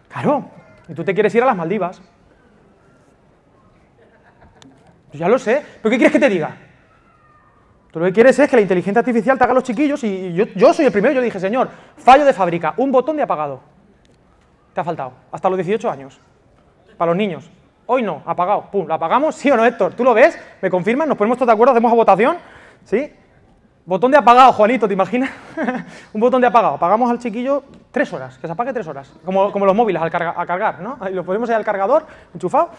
Claro. Y tú te quieres ir a las Maldivas. Pues ya lo sé. ¿Pero qué quieres que te diga? Tú lo que quieres es que la inteligencia artificial te haga los chiquillos y yo, yo soy el primero. Yo dije, señor, fallo de fábrica, un botón de apagado. Te ha faltado. Hasta los 18 años. Para los niños. Hoy no, apagado. Pum, ¿lo apagamos? ¿Sí o no, Héctor? ¿Tú lo ves? ¿Me confirman? ¿Nos ponemos todos de acuerdo? ¿Hacemos a votación? ¿Sí? Botón de apagado, Juanito, ¿te imaginas? un botón de apagado. Apagamos al chiquillo tres horas, que se apague tres horas. Como, como los móviles al a cargar, ¿no? Ahí lo ponemos ahí al cargador, enchufado.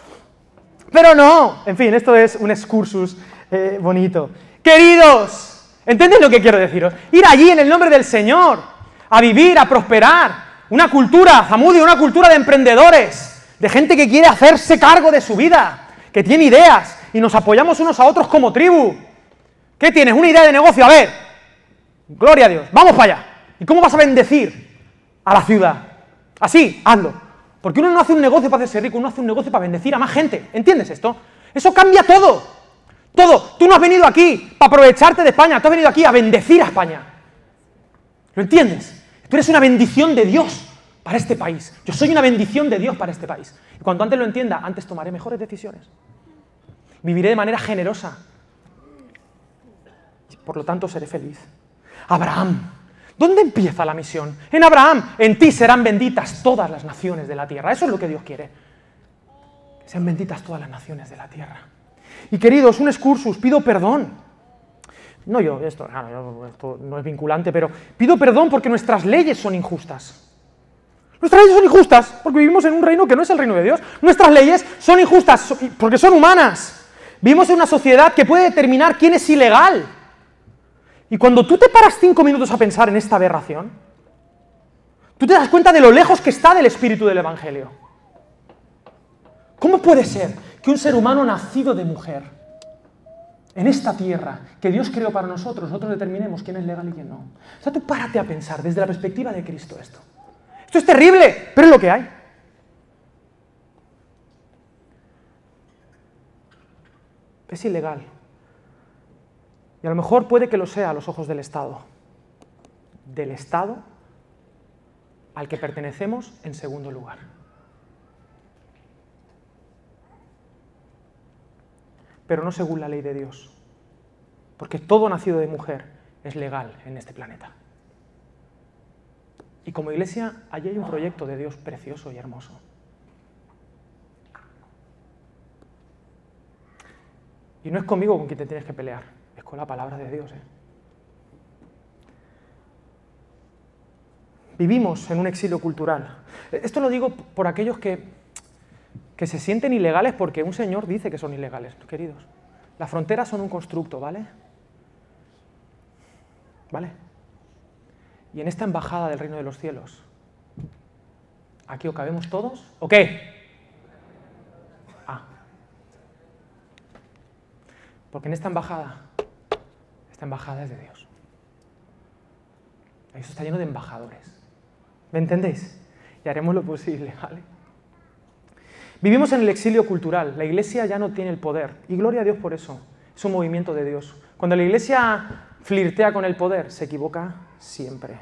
Pero no, en fin, esto es un excursus eh, bonito. Queridos, ¿entendéis lo que quiero deciros? Ir allí en el nombre del Señor, a vivir, a prosperar. Una cultura, Zamudio, una cultura de emprendedores de gente que quiere hacerse cargo de su vida, que tiene ideas y nos apoyamos unos a otros como tribu. ¿Qué tienes? ¿Una idea de negocio? A ver, gloria a Dios, vamos para allá. ¿Y cómo vas a bendecir a la ciudad? Así, hazlo. Porque uno no hace un negocio para hacerse rico, uno hace un negocio para bendecir a más gente. ¿Entiendes esto? Eso cambia todo. Todo. Tú no has venido aquí para aprovecharte de España, tú has venido aquí a bendecir a España. ¿Lo entiendes? Tú eres una bendición de Dios para este país. Yo soy una bendición de Dios para este país. Y cuanto antes lo entienda, antes tomaré mejores decisiones. Viviré de manera generosa. Por lo tanto, seré feliz. Abraham. ¿Dónde empieza la misión? En Abraham. En ti serán benditas todas las naciones de la tierra. Eso es lo que Dios quiere. Que sean benditas todas las naciones de la tierra. Y queridos, un excursus, pido perdón. No yo, esto, esto no es vinculante, pero pido perdón porque nuestras leyes son injustas. Nuestras leyes son injustas porque vivimos en un reino que no es el reino de Dios. Nuestras leyes son injustas porque son humanas. Vivimos en una sociedad que puede determinar quién es ilegal. Y cuando tú te paras cinco minutos a pensar en esta aberración, tú te das cuenta de lo lejos que está del espíritu del Evangelio. ¿Cómo puede ser que un ser humano nacido de mujer, en esta tierra que Dios creó para nosotros, nosotros determinemos quién es legal y quién no? O sea, tú párate a pensar desde la perspectiva de Cristo esto. Esto es terrible, pero es lo que hay. Es ilegal. Y a lo mejor puede que lo sea a los ojos del Estado. Del Estado al que pertenecemos en segundo lugar. Pero no según la ley de Dios. Porque todo nacido de mujer es legal en este planeta. Y como iglesia, allí hay un proyecto de Dios precioso y hermoso. Y no es conmigo con quien te tienes que pelear, es con la palabra de Dios. ¿eh? Vivimos en un exilio cultural. Esto lo digo por aquellos que, que se sienten ilegales porque un señor dice que son ilegales, queridos. Las fronteras son un constructo, ¿vale? ¿Vale? Y en esta embajada del reino de los cielos, ¿aquí o cabemos todos? ¿O qué? Ah. Porque en esta embajada, esta embajada es de Dios. Eso está lleno de embajadores. ¿Me entendéis? Y haremos lo posible, ¿vale? Vivimos en el exilio cultural. La iglesia ya no tiene el poder. Y gloria a Dios por eso. Es un movimiento de Dios. Cuando la iglesia flirtea con el poder, se equivoca siempre.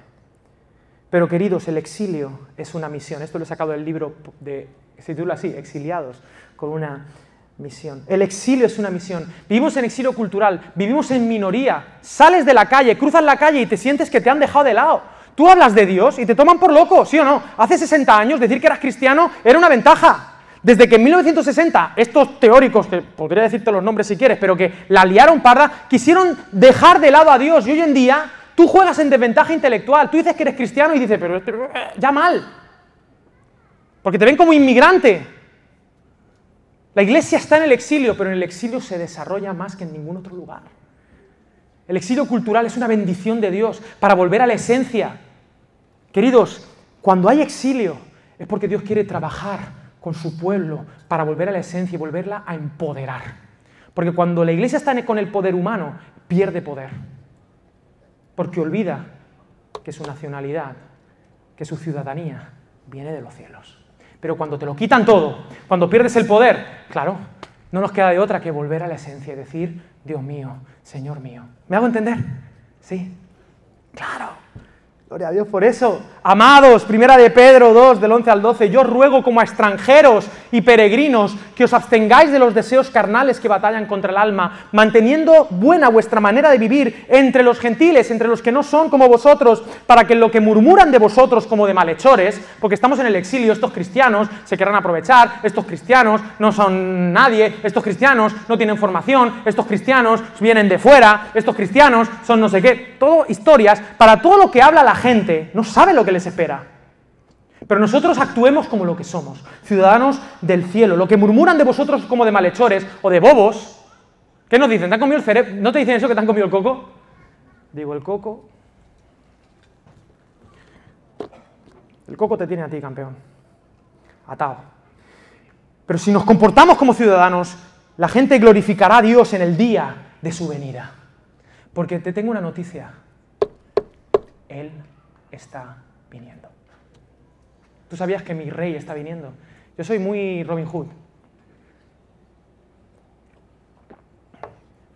Pero queridos, el exilio es una misión. Esto lo he sacado del libro de, se titula así, Exiliados, con una misión. El exilio es una misión. Vivimos en exilio cultural, vivimos en minoría. Sales de la calle, cruzas la calle y te sientes que te han dejado de lado. Tú hablas de Dios y te toman por loco, ¿sí o no? Hace 60 años decir que eras cristiano era una ventaja. Desde que en 1960 estos teóricos, que podría decirte los nombres si quieres, pero que la liaron parda, quisieron dejar de lado a Dios y hoy en día tú juegas en desventaja intelectual. Tú dices que eres cristiano y dices, pero eh, ya mal. Porque te ven como inmigrante. La iglesia está en el exilio, pero en el exilio se desarrolla más que en ningún otro lugar. El exilio cultural es una bendición de Dios para volver a la esencia. Queridos, cuando hay exilio es porque Dios quiere trabajar con su pueblo para volver a la esencia y volverla a empoderar. Porque cuando la iglesia está con el poder humano, pierde poder. Porque olvida que su nacionalidad, que su ciudadanía viene de los cielos. Pero cuando te lo quitan todo, cuando pierdes el poder, claro, no nos queda de otra que volver a la esencia y decir, Dios mío, Señor mío. ¿Me hago entender? Sí. Claro. Gloria a Dios por eso. Amados, primera de Pedro 2, del 11 al 12, yo ruego como a extranjeros y peregrinos que os abstengáis de los deseos carnales que batallan contra el alma, manteniendo buena vuestra manera de vivir entre los gentiles, entre los que no son como vosotros, para que lo que murmuran de vosotros como de malhechores, porque estamos en el exilio, estos cristianos se querrán aprovechar, estos cristianos no son nadie, estos cristianos no tienen formación, estos cristianos vienen de fuera, estos cristianos son no sé qué, todo historias para todo lo que habla la gente no sabe lo que espera. Pero nosotros actuemos como lo que somos, ciudadanos del cielo. Lo que murmuran de vosotros como de malhechores o de bobos, ¿qué nos dicen? ¿Te han comido el cerebro? ¿No te dicen eso que te han comido el coco? Digo, el coco. El coco te tiene a ti, campeón. Atado. Pero si nos comportamos como ciudadanos, la gente glorificará a Dios en el día de su venida. Porque te tengo una noticia. Él está viniendo. ¿Tú sabías que mi rey está viniendo? Yo soy muy Robin Hood.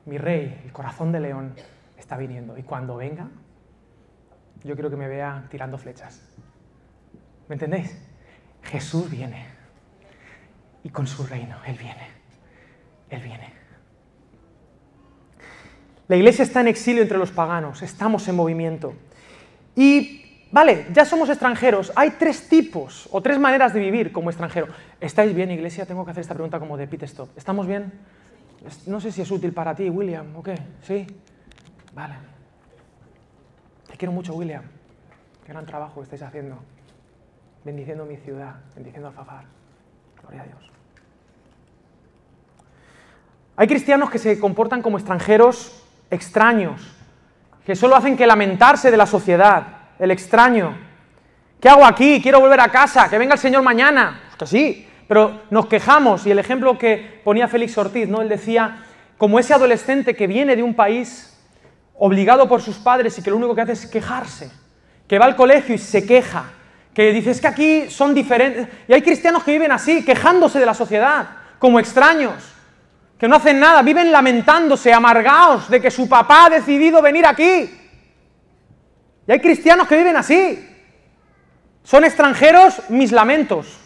Mi rey, el corazón de león, está viniendo. Y cuando venga, yo quiero que me vea tirando flechas. ¿Me entendéis? Jesús viene. Y con su reino, Él viene. Él viene. La iglesia está en exilio entre los paganos, estamos en movimiento. Y, vale, ya somos extranjeros, hay tres tipos o tres maneras de vivir como extranjero. ¿Estáis bien, iglesia? Tengo que hacer esta pregunta como de pit stop. ¿Estamos bien? No sé si es útil para ti, William, ¿o qué? ¿Sí? Vale. Te quiero mucho, William. Qué gran trabajo estáis haciendo. Bendiciendo mi ciudad, bendiciendo a Fafar. Gloria a Dios. Hay cristianos que se comportan como extranjeros extraños, que solo hacen que lamentarse de la sociedad, el extraño. ¿Qué hago aquí? Quiero volver a casa, que venga el Señor mañana. Pues que sí, pero nos quejamos y el ejemplo que ponía Félix Ortiz, ¿no? Él decía, como ese adolescente que viene de un país obligado por sus padres y que lo único que hace es quejarse, que va al colegio y se queja, que dice, es que aquí son diferentes. Y hay cristianos que viven así, quejándose de la sociedad, como extraños que no hacen nada, viven lamentándose, amargados de que su papá ha decidido venir aquí. Y hay cristianos que viven así. Son extranjeros mis lamentos,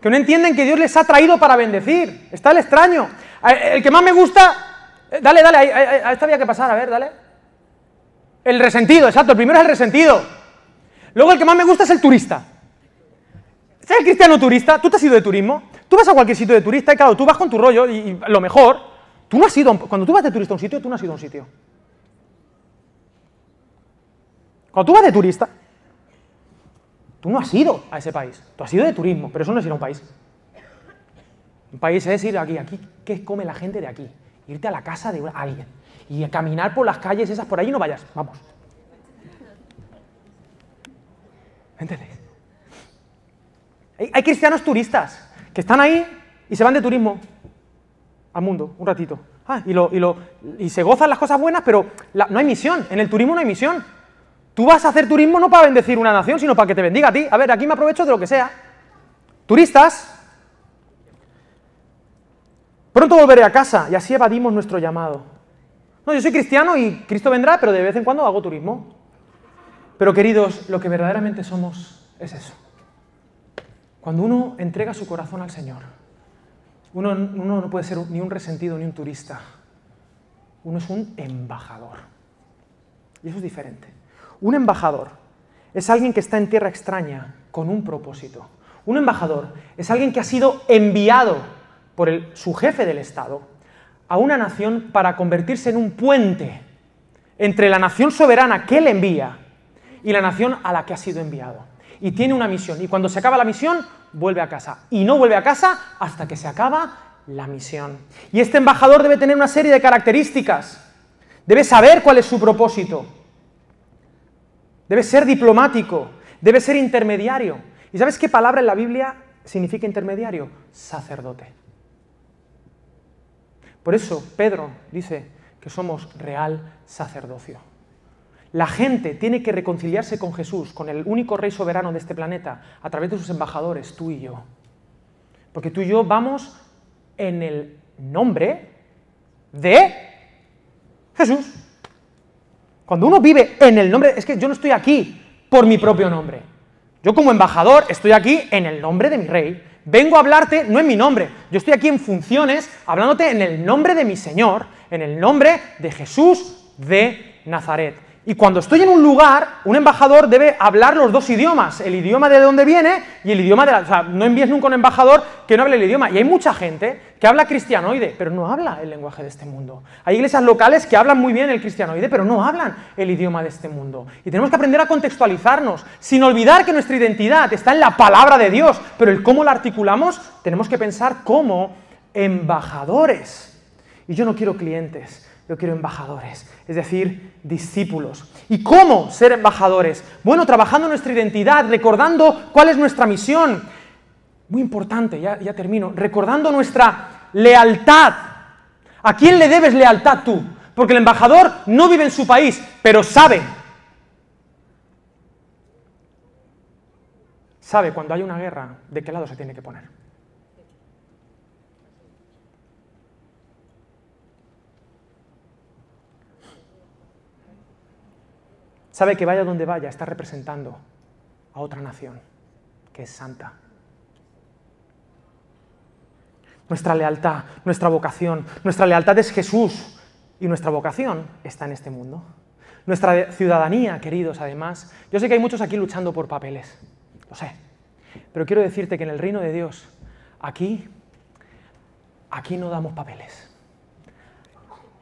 que no entienden que Dios les ha traído para bendecir. Está el extraño. El que más me gusta... Eh, dale, dale, a esta había que pasar, a ver, dale. El resentido, exacto, el primero es el resentido. Luego el que más me gusta es el turista. ¿Sabes el cristiano turista? ¿Tú te has ido de turismo? Tú vas a cualquier sitio de turista y claro, tú vas con tu rollo y, y lo mejor, tú no has ido, cuando tú vas de turista a un sitio, tú no has ido a un sitio. Cuando tú vas de turista, tú no has ido a ese país, tú has ido de turismo, pero eso no es ir a un país. Un país es ir aquí, aquí, ¿qué come la gente de aquí? Irte a la casa de alguien y caminar por las calles esas por ahí no vayas, vamos. ¿Me entendéis? Hay, cristianos turistas que están ahí y se van de turismo al mundo un ratito. Ah, y, lo, y, se gozan las cosas buenas, pero no hay misión. En el turismo no hay misión. Tú vas a hacer turismo no para bendecir una nación, sino para que te bendiga a ti. A ver, aquí me aprovecho de lo que sea. Turistas. Pronto volveré a casa y así evadimos nuestro llamado. No, yo soy cristiano y Cristo vendrá, pero de vez en cuando hago turismo. Pero queridos, lo que verdaderamente somos es eso. Cuando uno entrega su corazón al Señor, uno, no puede ser ni un resentido ni un turista. Uno es un embajador. Y eso es diferente. Un embajador es alguien que está en tierra extraña con un propósito. Un embajador es alguien que ha sido enviado por su jefe del Estado a una nación para convertirse en un puente entre la nación soberana que él envía y la nación a la que ha sido enviado. Y tiene una misión. Y cuando se acaba la misión, vuelve a casa. Y no vuelve a casa hasta que se acaba la misión. Y este embajador debe tener una serie de características. Debe saber cuál es su propósito. Debe ser diplomático. Debe ser intermediario. ¿Y sabes qué palabra en la Biblia significa intermediario? Sacerdote. Por eso Pedro dice que somos real sacerdocio. La gente tiene que reconciliarse con Jesús, con el único rey soberano de este planeta, a través de sus embajadores, tú y yo. Porque tú y yo vamos en el nombre de Jesús. Cuando uno vive en el nombre, es que yo no estoy aquí por mi propio nombre. Yo como embajador estoy aquí en el nombre de mi rey. Vengo a hablarte no en mi nombre, yo estoy aquí en funciones hablándote en el nombre de mi Señor, en el nombre de Jesús de Nazaret. Y cuando estoy en un lugar, un embajador debe hablar los dos idiomas, el idioma de donde viene y el idioma de la... O sea, no envíes nunca un embajador que no hable el idioma. Y hay mucha gente que habla cristianoide, pero no habla el lenguaje de este mundo. Hay iglesias locales que hablan muy bien el cristianoide, pero no hablan el idioma de este mundo. Y tenemos que aprender a contextualizarnos, sin olvidar que nuestra identidad está en la palabra de Dios, pero el cómo la articulamos, tenemos que pensar como embajadores. Y yo no quiero clientes, yo quiero embajadores, es decir, discípulos. ¿Y cómo ser embajadores? Bueno, trabajando nuestra identidad, recordando cuál es nuestra misión. Muy importante, ya, termino, recordando nuestra lealtad. ¿A quién le debes lealtad tú? Porque el embajador no vive en su país, pero sabe. Sabe cuando hay una guerra de qué lado se tiene que poner. Sabe que vaya donde vaya, está representando a otra nación, que es santa. Nuestra lealtad, nuestra vocación, nuestra lealtad es Jesús y nuestra vocación está en este mundo. Nuestra ciudadanía, queridos, además, yo sé que hay muchos aquí luchando por papeles, lo sé, pero quiero decirte que en el reino de Dios, aquí, aquí no damos papeles.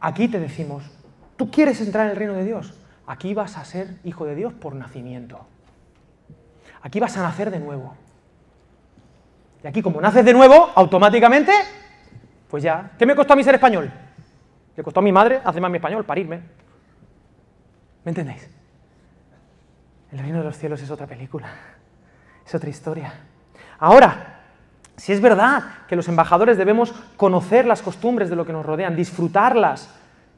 Aquí te decimos, ¿tú quieres entrar en el reino de Dios? Aquí vas a ser hijo de Dios por nacimiento. Aquí vas a nacer de nuevo. Y aquí, como naces de nuevo, automáticamente, pues ya. ¿Qué me costó a mí ser español? Le costó a mi madre hacerme a mi español, parirme. ¿Me entendéis? El reino de los cielos es otra película, es otra historia. Ahora, si es verdad que los embajadores debemos conocer las costumbres de lo que nos rodean, disfrutarlas,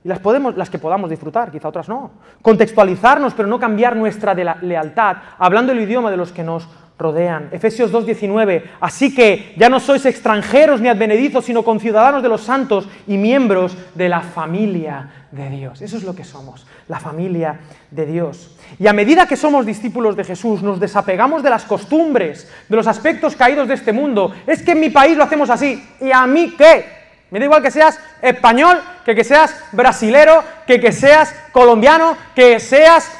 y las, las que podamos disfrutar, quizá otras no. Contextualizarnos, pero no cambiar nuestra lealtad, hablando el idioma de los que nos rodean. Efesios 2.19, así que ya no sois extranjeros ni advenedizos, sino conciudadanos de los santos y miembros de la familia de Dios. Eso es lo que somos, la familia de Dios. Y a medida que somos discípulos de Jesús, nos desapegamos de las costumbres, de los aspectos caídos de este mundo. Es que en mi país lo hacemos así, ¿y a mí qué? Me da igual que seas español, que que seas brasilero, que que seas colombiano, que seas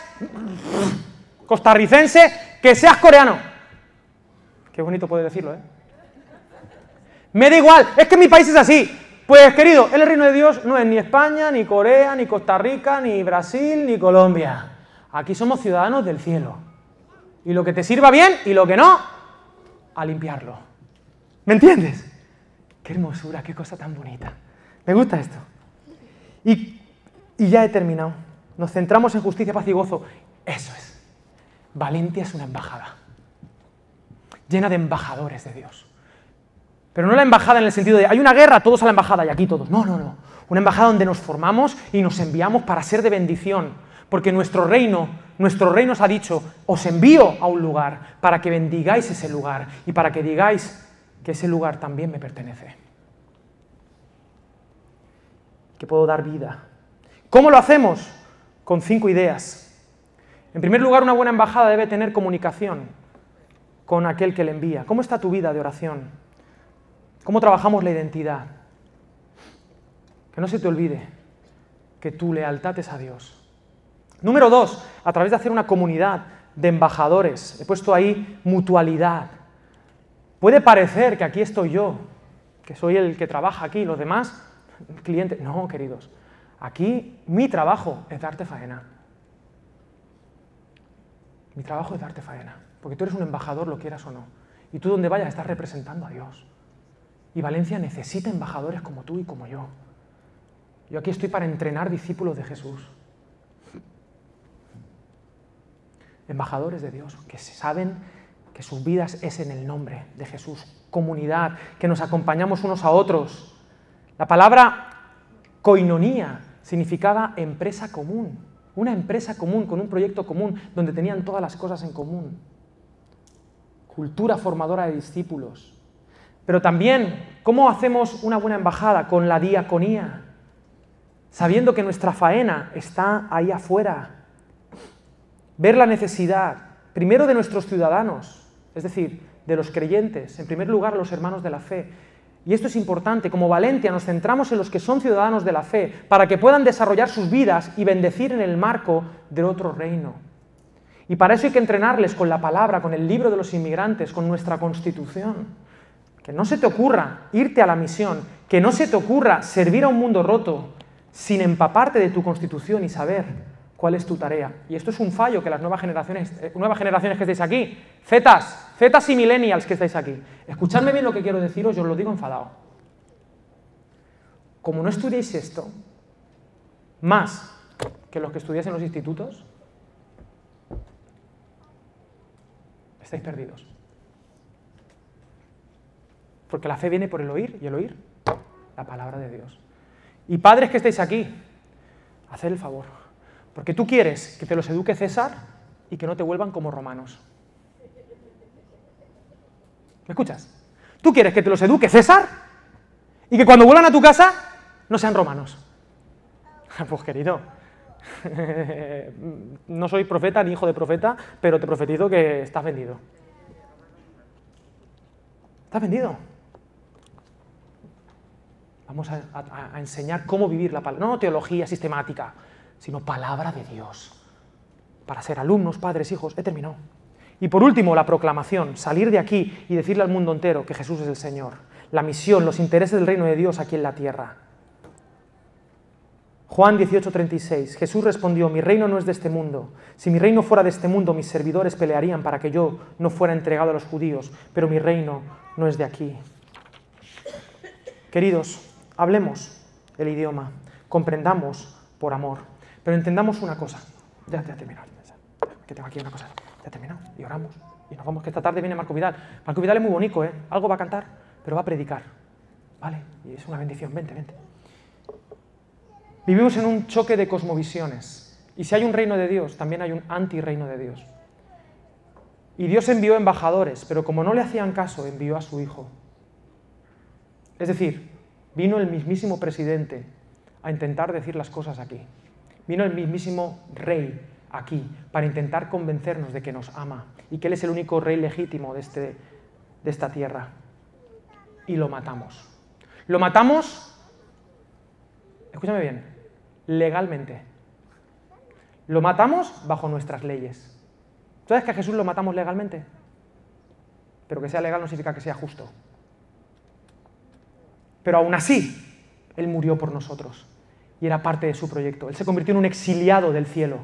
costarricense, que seas coreano. Qué bonito poder decirlo, ¿eh? Me da igual, es que mi país es así. Pues querido, el reino de Dios no es ni España, ni Corea, ni Costa Rica, ni Brasil, ni Colombia. Aquí somos ciudadanos del cielo. Y lo que te sirva bien y lo que no, a limpiarlo. ¿Me entiendes? Qué hermosura, qué cosa tan bonita. Me gusta esto. Y, y ya he terminado. Nos centramos en justicia, paz y gozo. Eso es. Valencia es una embajada. Llena de embajadores de Dios. Pero no la embajada en el sentido de hay una guerra, todos a la embajada y aquí todos. No, no, no. Una embajada donde nos formamos y nos enviamos para ser de bendición. Porque nuestro reino, nuestro reino os ha dicho, os envío a un lugar para que bendigáis ese lugar y para que digáis que ese lugar también me pertenece. Que puedo dar vida. ¿Cómo lo hacemos? Con cinco ideas. En primer lugar, una buena embajada debe tener comunicación con aquel que le envía. ¿Cómo está tu vida de oración? ¿Cómo trabajamos la identidad? Que no se te olvide que tu lealtad es a Dios. Número dos, a través de hacer una comunidad de embajadores. He puesto ahí mutualidad. Puede parecer que aquí estoy yo, que soy el que trabaja aquí, los demás, clientes. No, queridos. Aquí mi trabajo es darte faena. Mi trabajo es darte faena. Porque tú eres un embajador, lo quieras o no. Y tú donde vayas estás representando a Dios. Y Valencia necesita embajadores como tú y como yo. Yo aquí estoy para entrenar discípulos de Jesús. Embajadores de Dios, que saben que sus vidas es en el nombre de Jesús. Comunidad, que nos acompañamos unos a otros. La palabra coinonía significaba empresa común. Una empresa común, con un proyecto común, donde tenían todas las cosas en común. Cultura formadora de discípulos pero también, ¿cómo hacemos una buena embajada? Con la diaconía, sabiendo que nuestra faena está ahí afuera. Ver la necesidad, primero de nuestros ciudadanos, es decir, de los creyentes, en primer lugar los hermanos de la fe. Y esto es importante, como Valencia nos centramos en los que son ciudadanos de la fe, para que puedan desarrollar sus vidas y bendecir en el marco del otro reino. Y para eso hay que entrenarles con la palabra, con el libro de los inmigrantes, con nuestra constitución. Que no se te ocurra irte a la misión, que no se te ocurra servir a un mundo roto sin empaparte de tu constitución y saber cuál es tu tarea. Y esto es un fallo que las nuevas generaciones, eh, nuevas generaciones que estáis aquí, zetas, zetas y millennials que estáis aquí, escuchadme bien lo que quiero deciros, yo os lo digo enfadado. Como no estudiéis esto, más que los que estudiáis en los institutos, estáis perdidos. Porque la fe viene por el oír y el oír la palabra de Dios. Y padres que estéis aquí, haced el favor. Porque tú quieres que te los eduque César y que no te vuelvan como romanos. ¿Me escuchas? Tú quieres que te los eduque César y que cuando vuelvan a tu casa no sean romanos. Pues querido, no soy profeta ni hijo de profeta, pero te profetizo que estás vendido. Estás vendido. Vamos a, enseñar cómo vivir la palabra, no teología sistemática, sino palabra de Dios. Para ser alumnos, padres, hijos, he terminado. Y por último, la proclamación, salir de aquí y decirle al mundo entero que Jesús es el Señor. La misión, los intereses del reino de Dios aquí en la tierra. Juan 18:36, Jesús respondió, mi reino no es de este mundo. Si mi reino fuera de este mundo, mis servidores pelearían para que yo no fuera entregado a los judíos, pero mi reino no es de aquí. Queridos, Hablemos el idioma, comprendamos por amor, pero entendamos una cosa. Ya, ya. Que tengo aquí una cosa. Ya terminado. Y oramos. Y nos vamos, que esta tarde viene Marco Vidal. Marco Vidal es muy bonito, ¿eh? Algo va a cantar, pero va a predicar. ¿Vale? Y es una bendición. Vente, vente. Vivimos en un choque de cosmovisiones. Y si hay un reino de Dios, también hay un anti-reino de Dios. Y Dios envió embajadores, pero como no le hacían caso, envió a su Hijo. Es decir, Vino el mismísimo presidente a intentar decir las cosas aquí. Vino el mismísimo rey aquí para intentar convencernos de que nos ama y que Él es el único rey legítimo de, este, de esta tierra. Y lo matamos. Lo matamos, escúchame bien, legalmente. Lo matamos bajo nuestras leyes. ¿Sabes que a Jesús lo matamos legalmente? Pero que sea legal no significa que sea justo. Pero aún así, Él murió por nosotros y era parte de su proyecto. Él se convirtió en un exiliado del cielo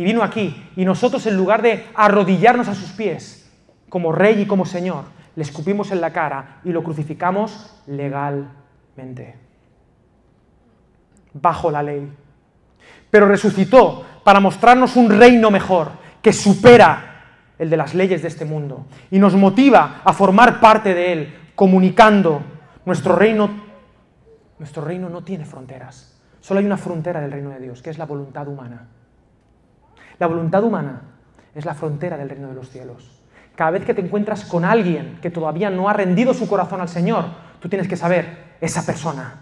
y vino aquí y nosotros en lugar de arrodillarnos a sus pies como rey y como señor, le escupimos en la cara y lo crucificamos legalmente, bajo la ley. Pero resucitó para mostrarnos un reino mejor, que supera el de las leyes de este mundo, y nos motiva a formar parte de él, comunicando nuestro reino. Nuestro reino no tiene fronteras. Solo hay una frontera del reino de Dios, que es la voluntad humana. La voluntad humana es la frontera del reino de los cielos. Cada vez que te encuentras con alguien que todavía no ha rendido su corazón al Señor, tú tienes que saber, esa persona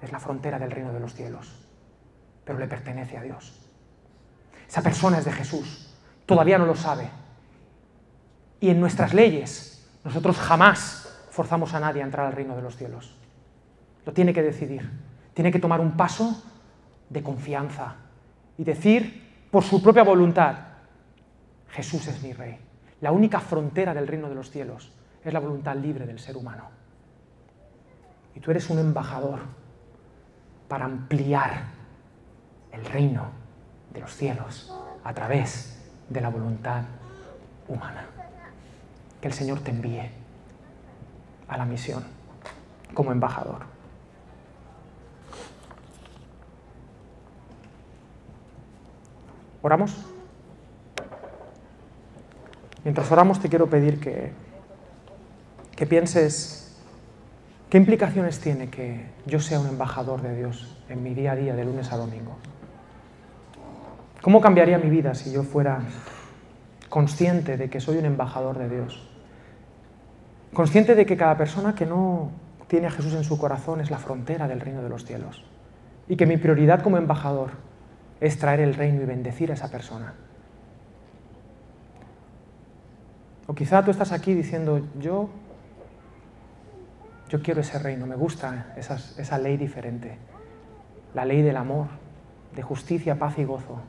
es la frontera del reino de los cielos, pero le pertenece a Dios. Esa persona es de Jesús, todavía no lo sabe. Y en nuestras leyes, nosotros jamás forzamos a nadie a entrar al reino de los cielos. Lo tiene que decidir, tiene que tomar un paso de confianza y decir por su propia voluntad, Jesús es mi rey. La única frontera del reino de los cielos es la voluntad libre del ser humano. Y tú eres un embajador para ampliar el reino de los cielos a través de la voluntad humana. Que el Señor te envíe a la misión como embajador. ¿Oramos? Mientras oramos te quiero pedir que, que pienses qué implicaciones tiene que yo sea un embajador de Dios en mi día a día de lunes a domingo. ¿Cómo cambiaría mi vida si yo fuera consciente de que soy un embajador de Dios? Consciente de que cada persona que no tiene a Jesús en su corazón es la frontera del reino de los cielos. Y que mi prioridad como embajador es traer el reino y bendecir a esa persona. O quizá tú estás aquí diciendo, yo, yo quiero ese reino, me gusta esa ley diferente, la ley del amor, de justicia, paz y gozo.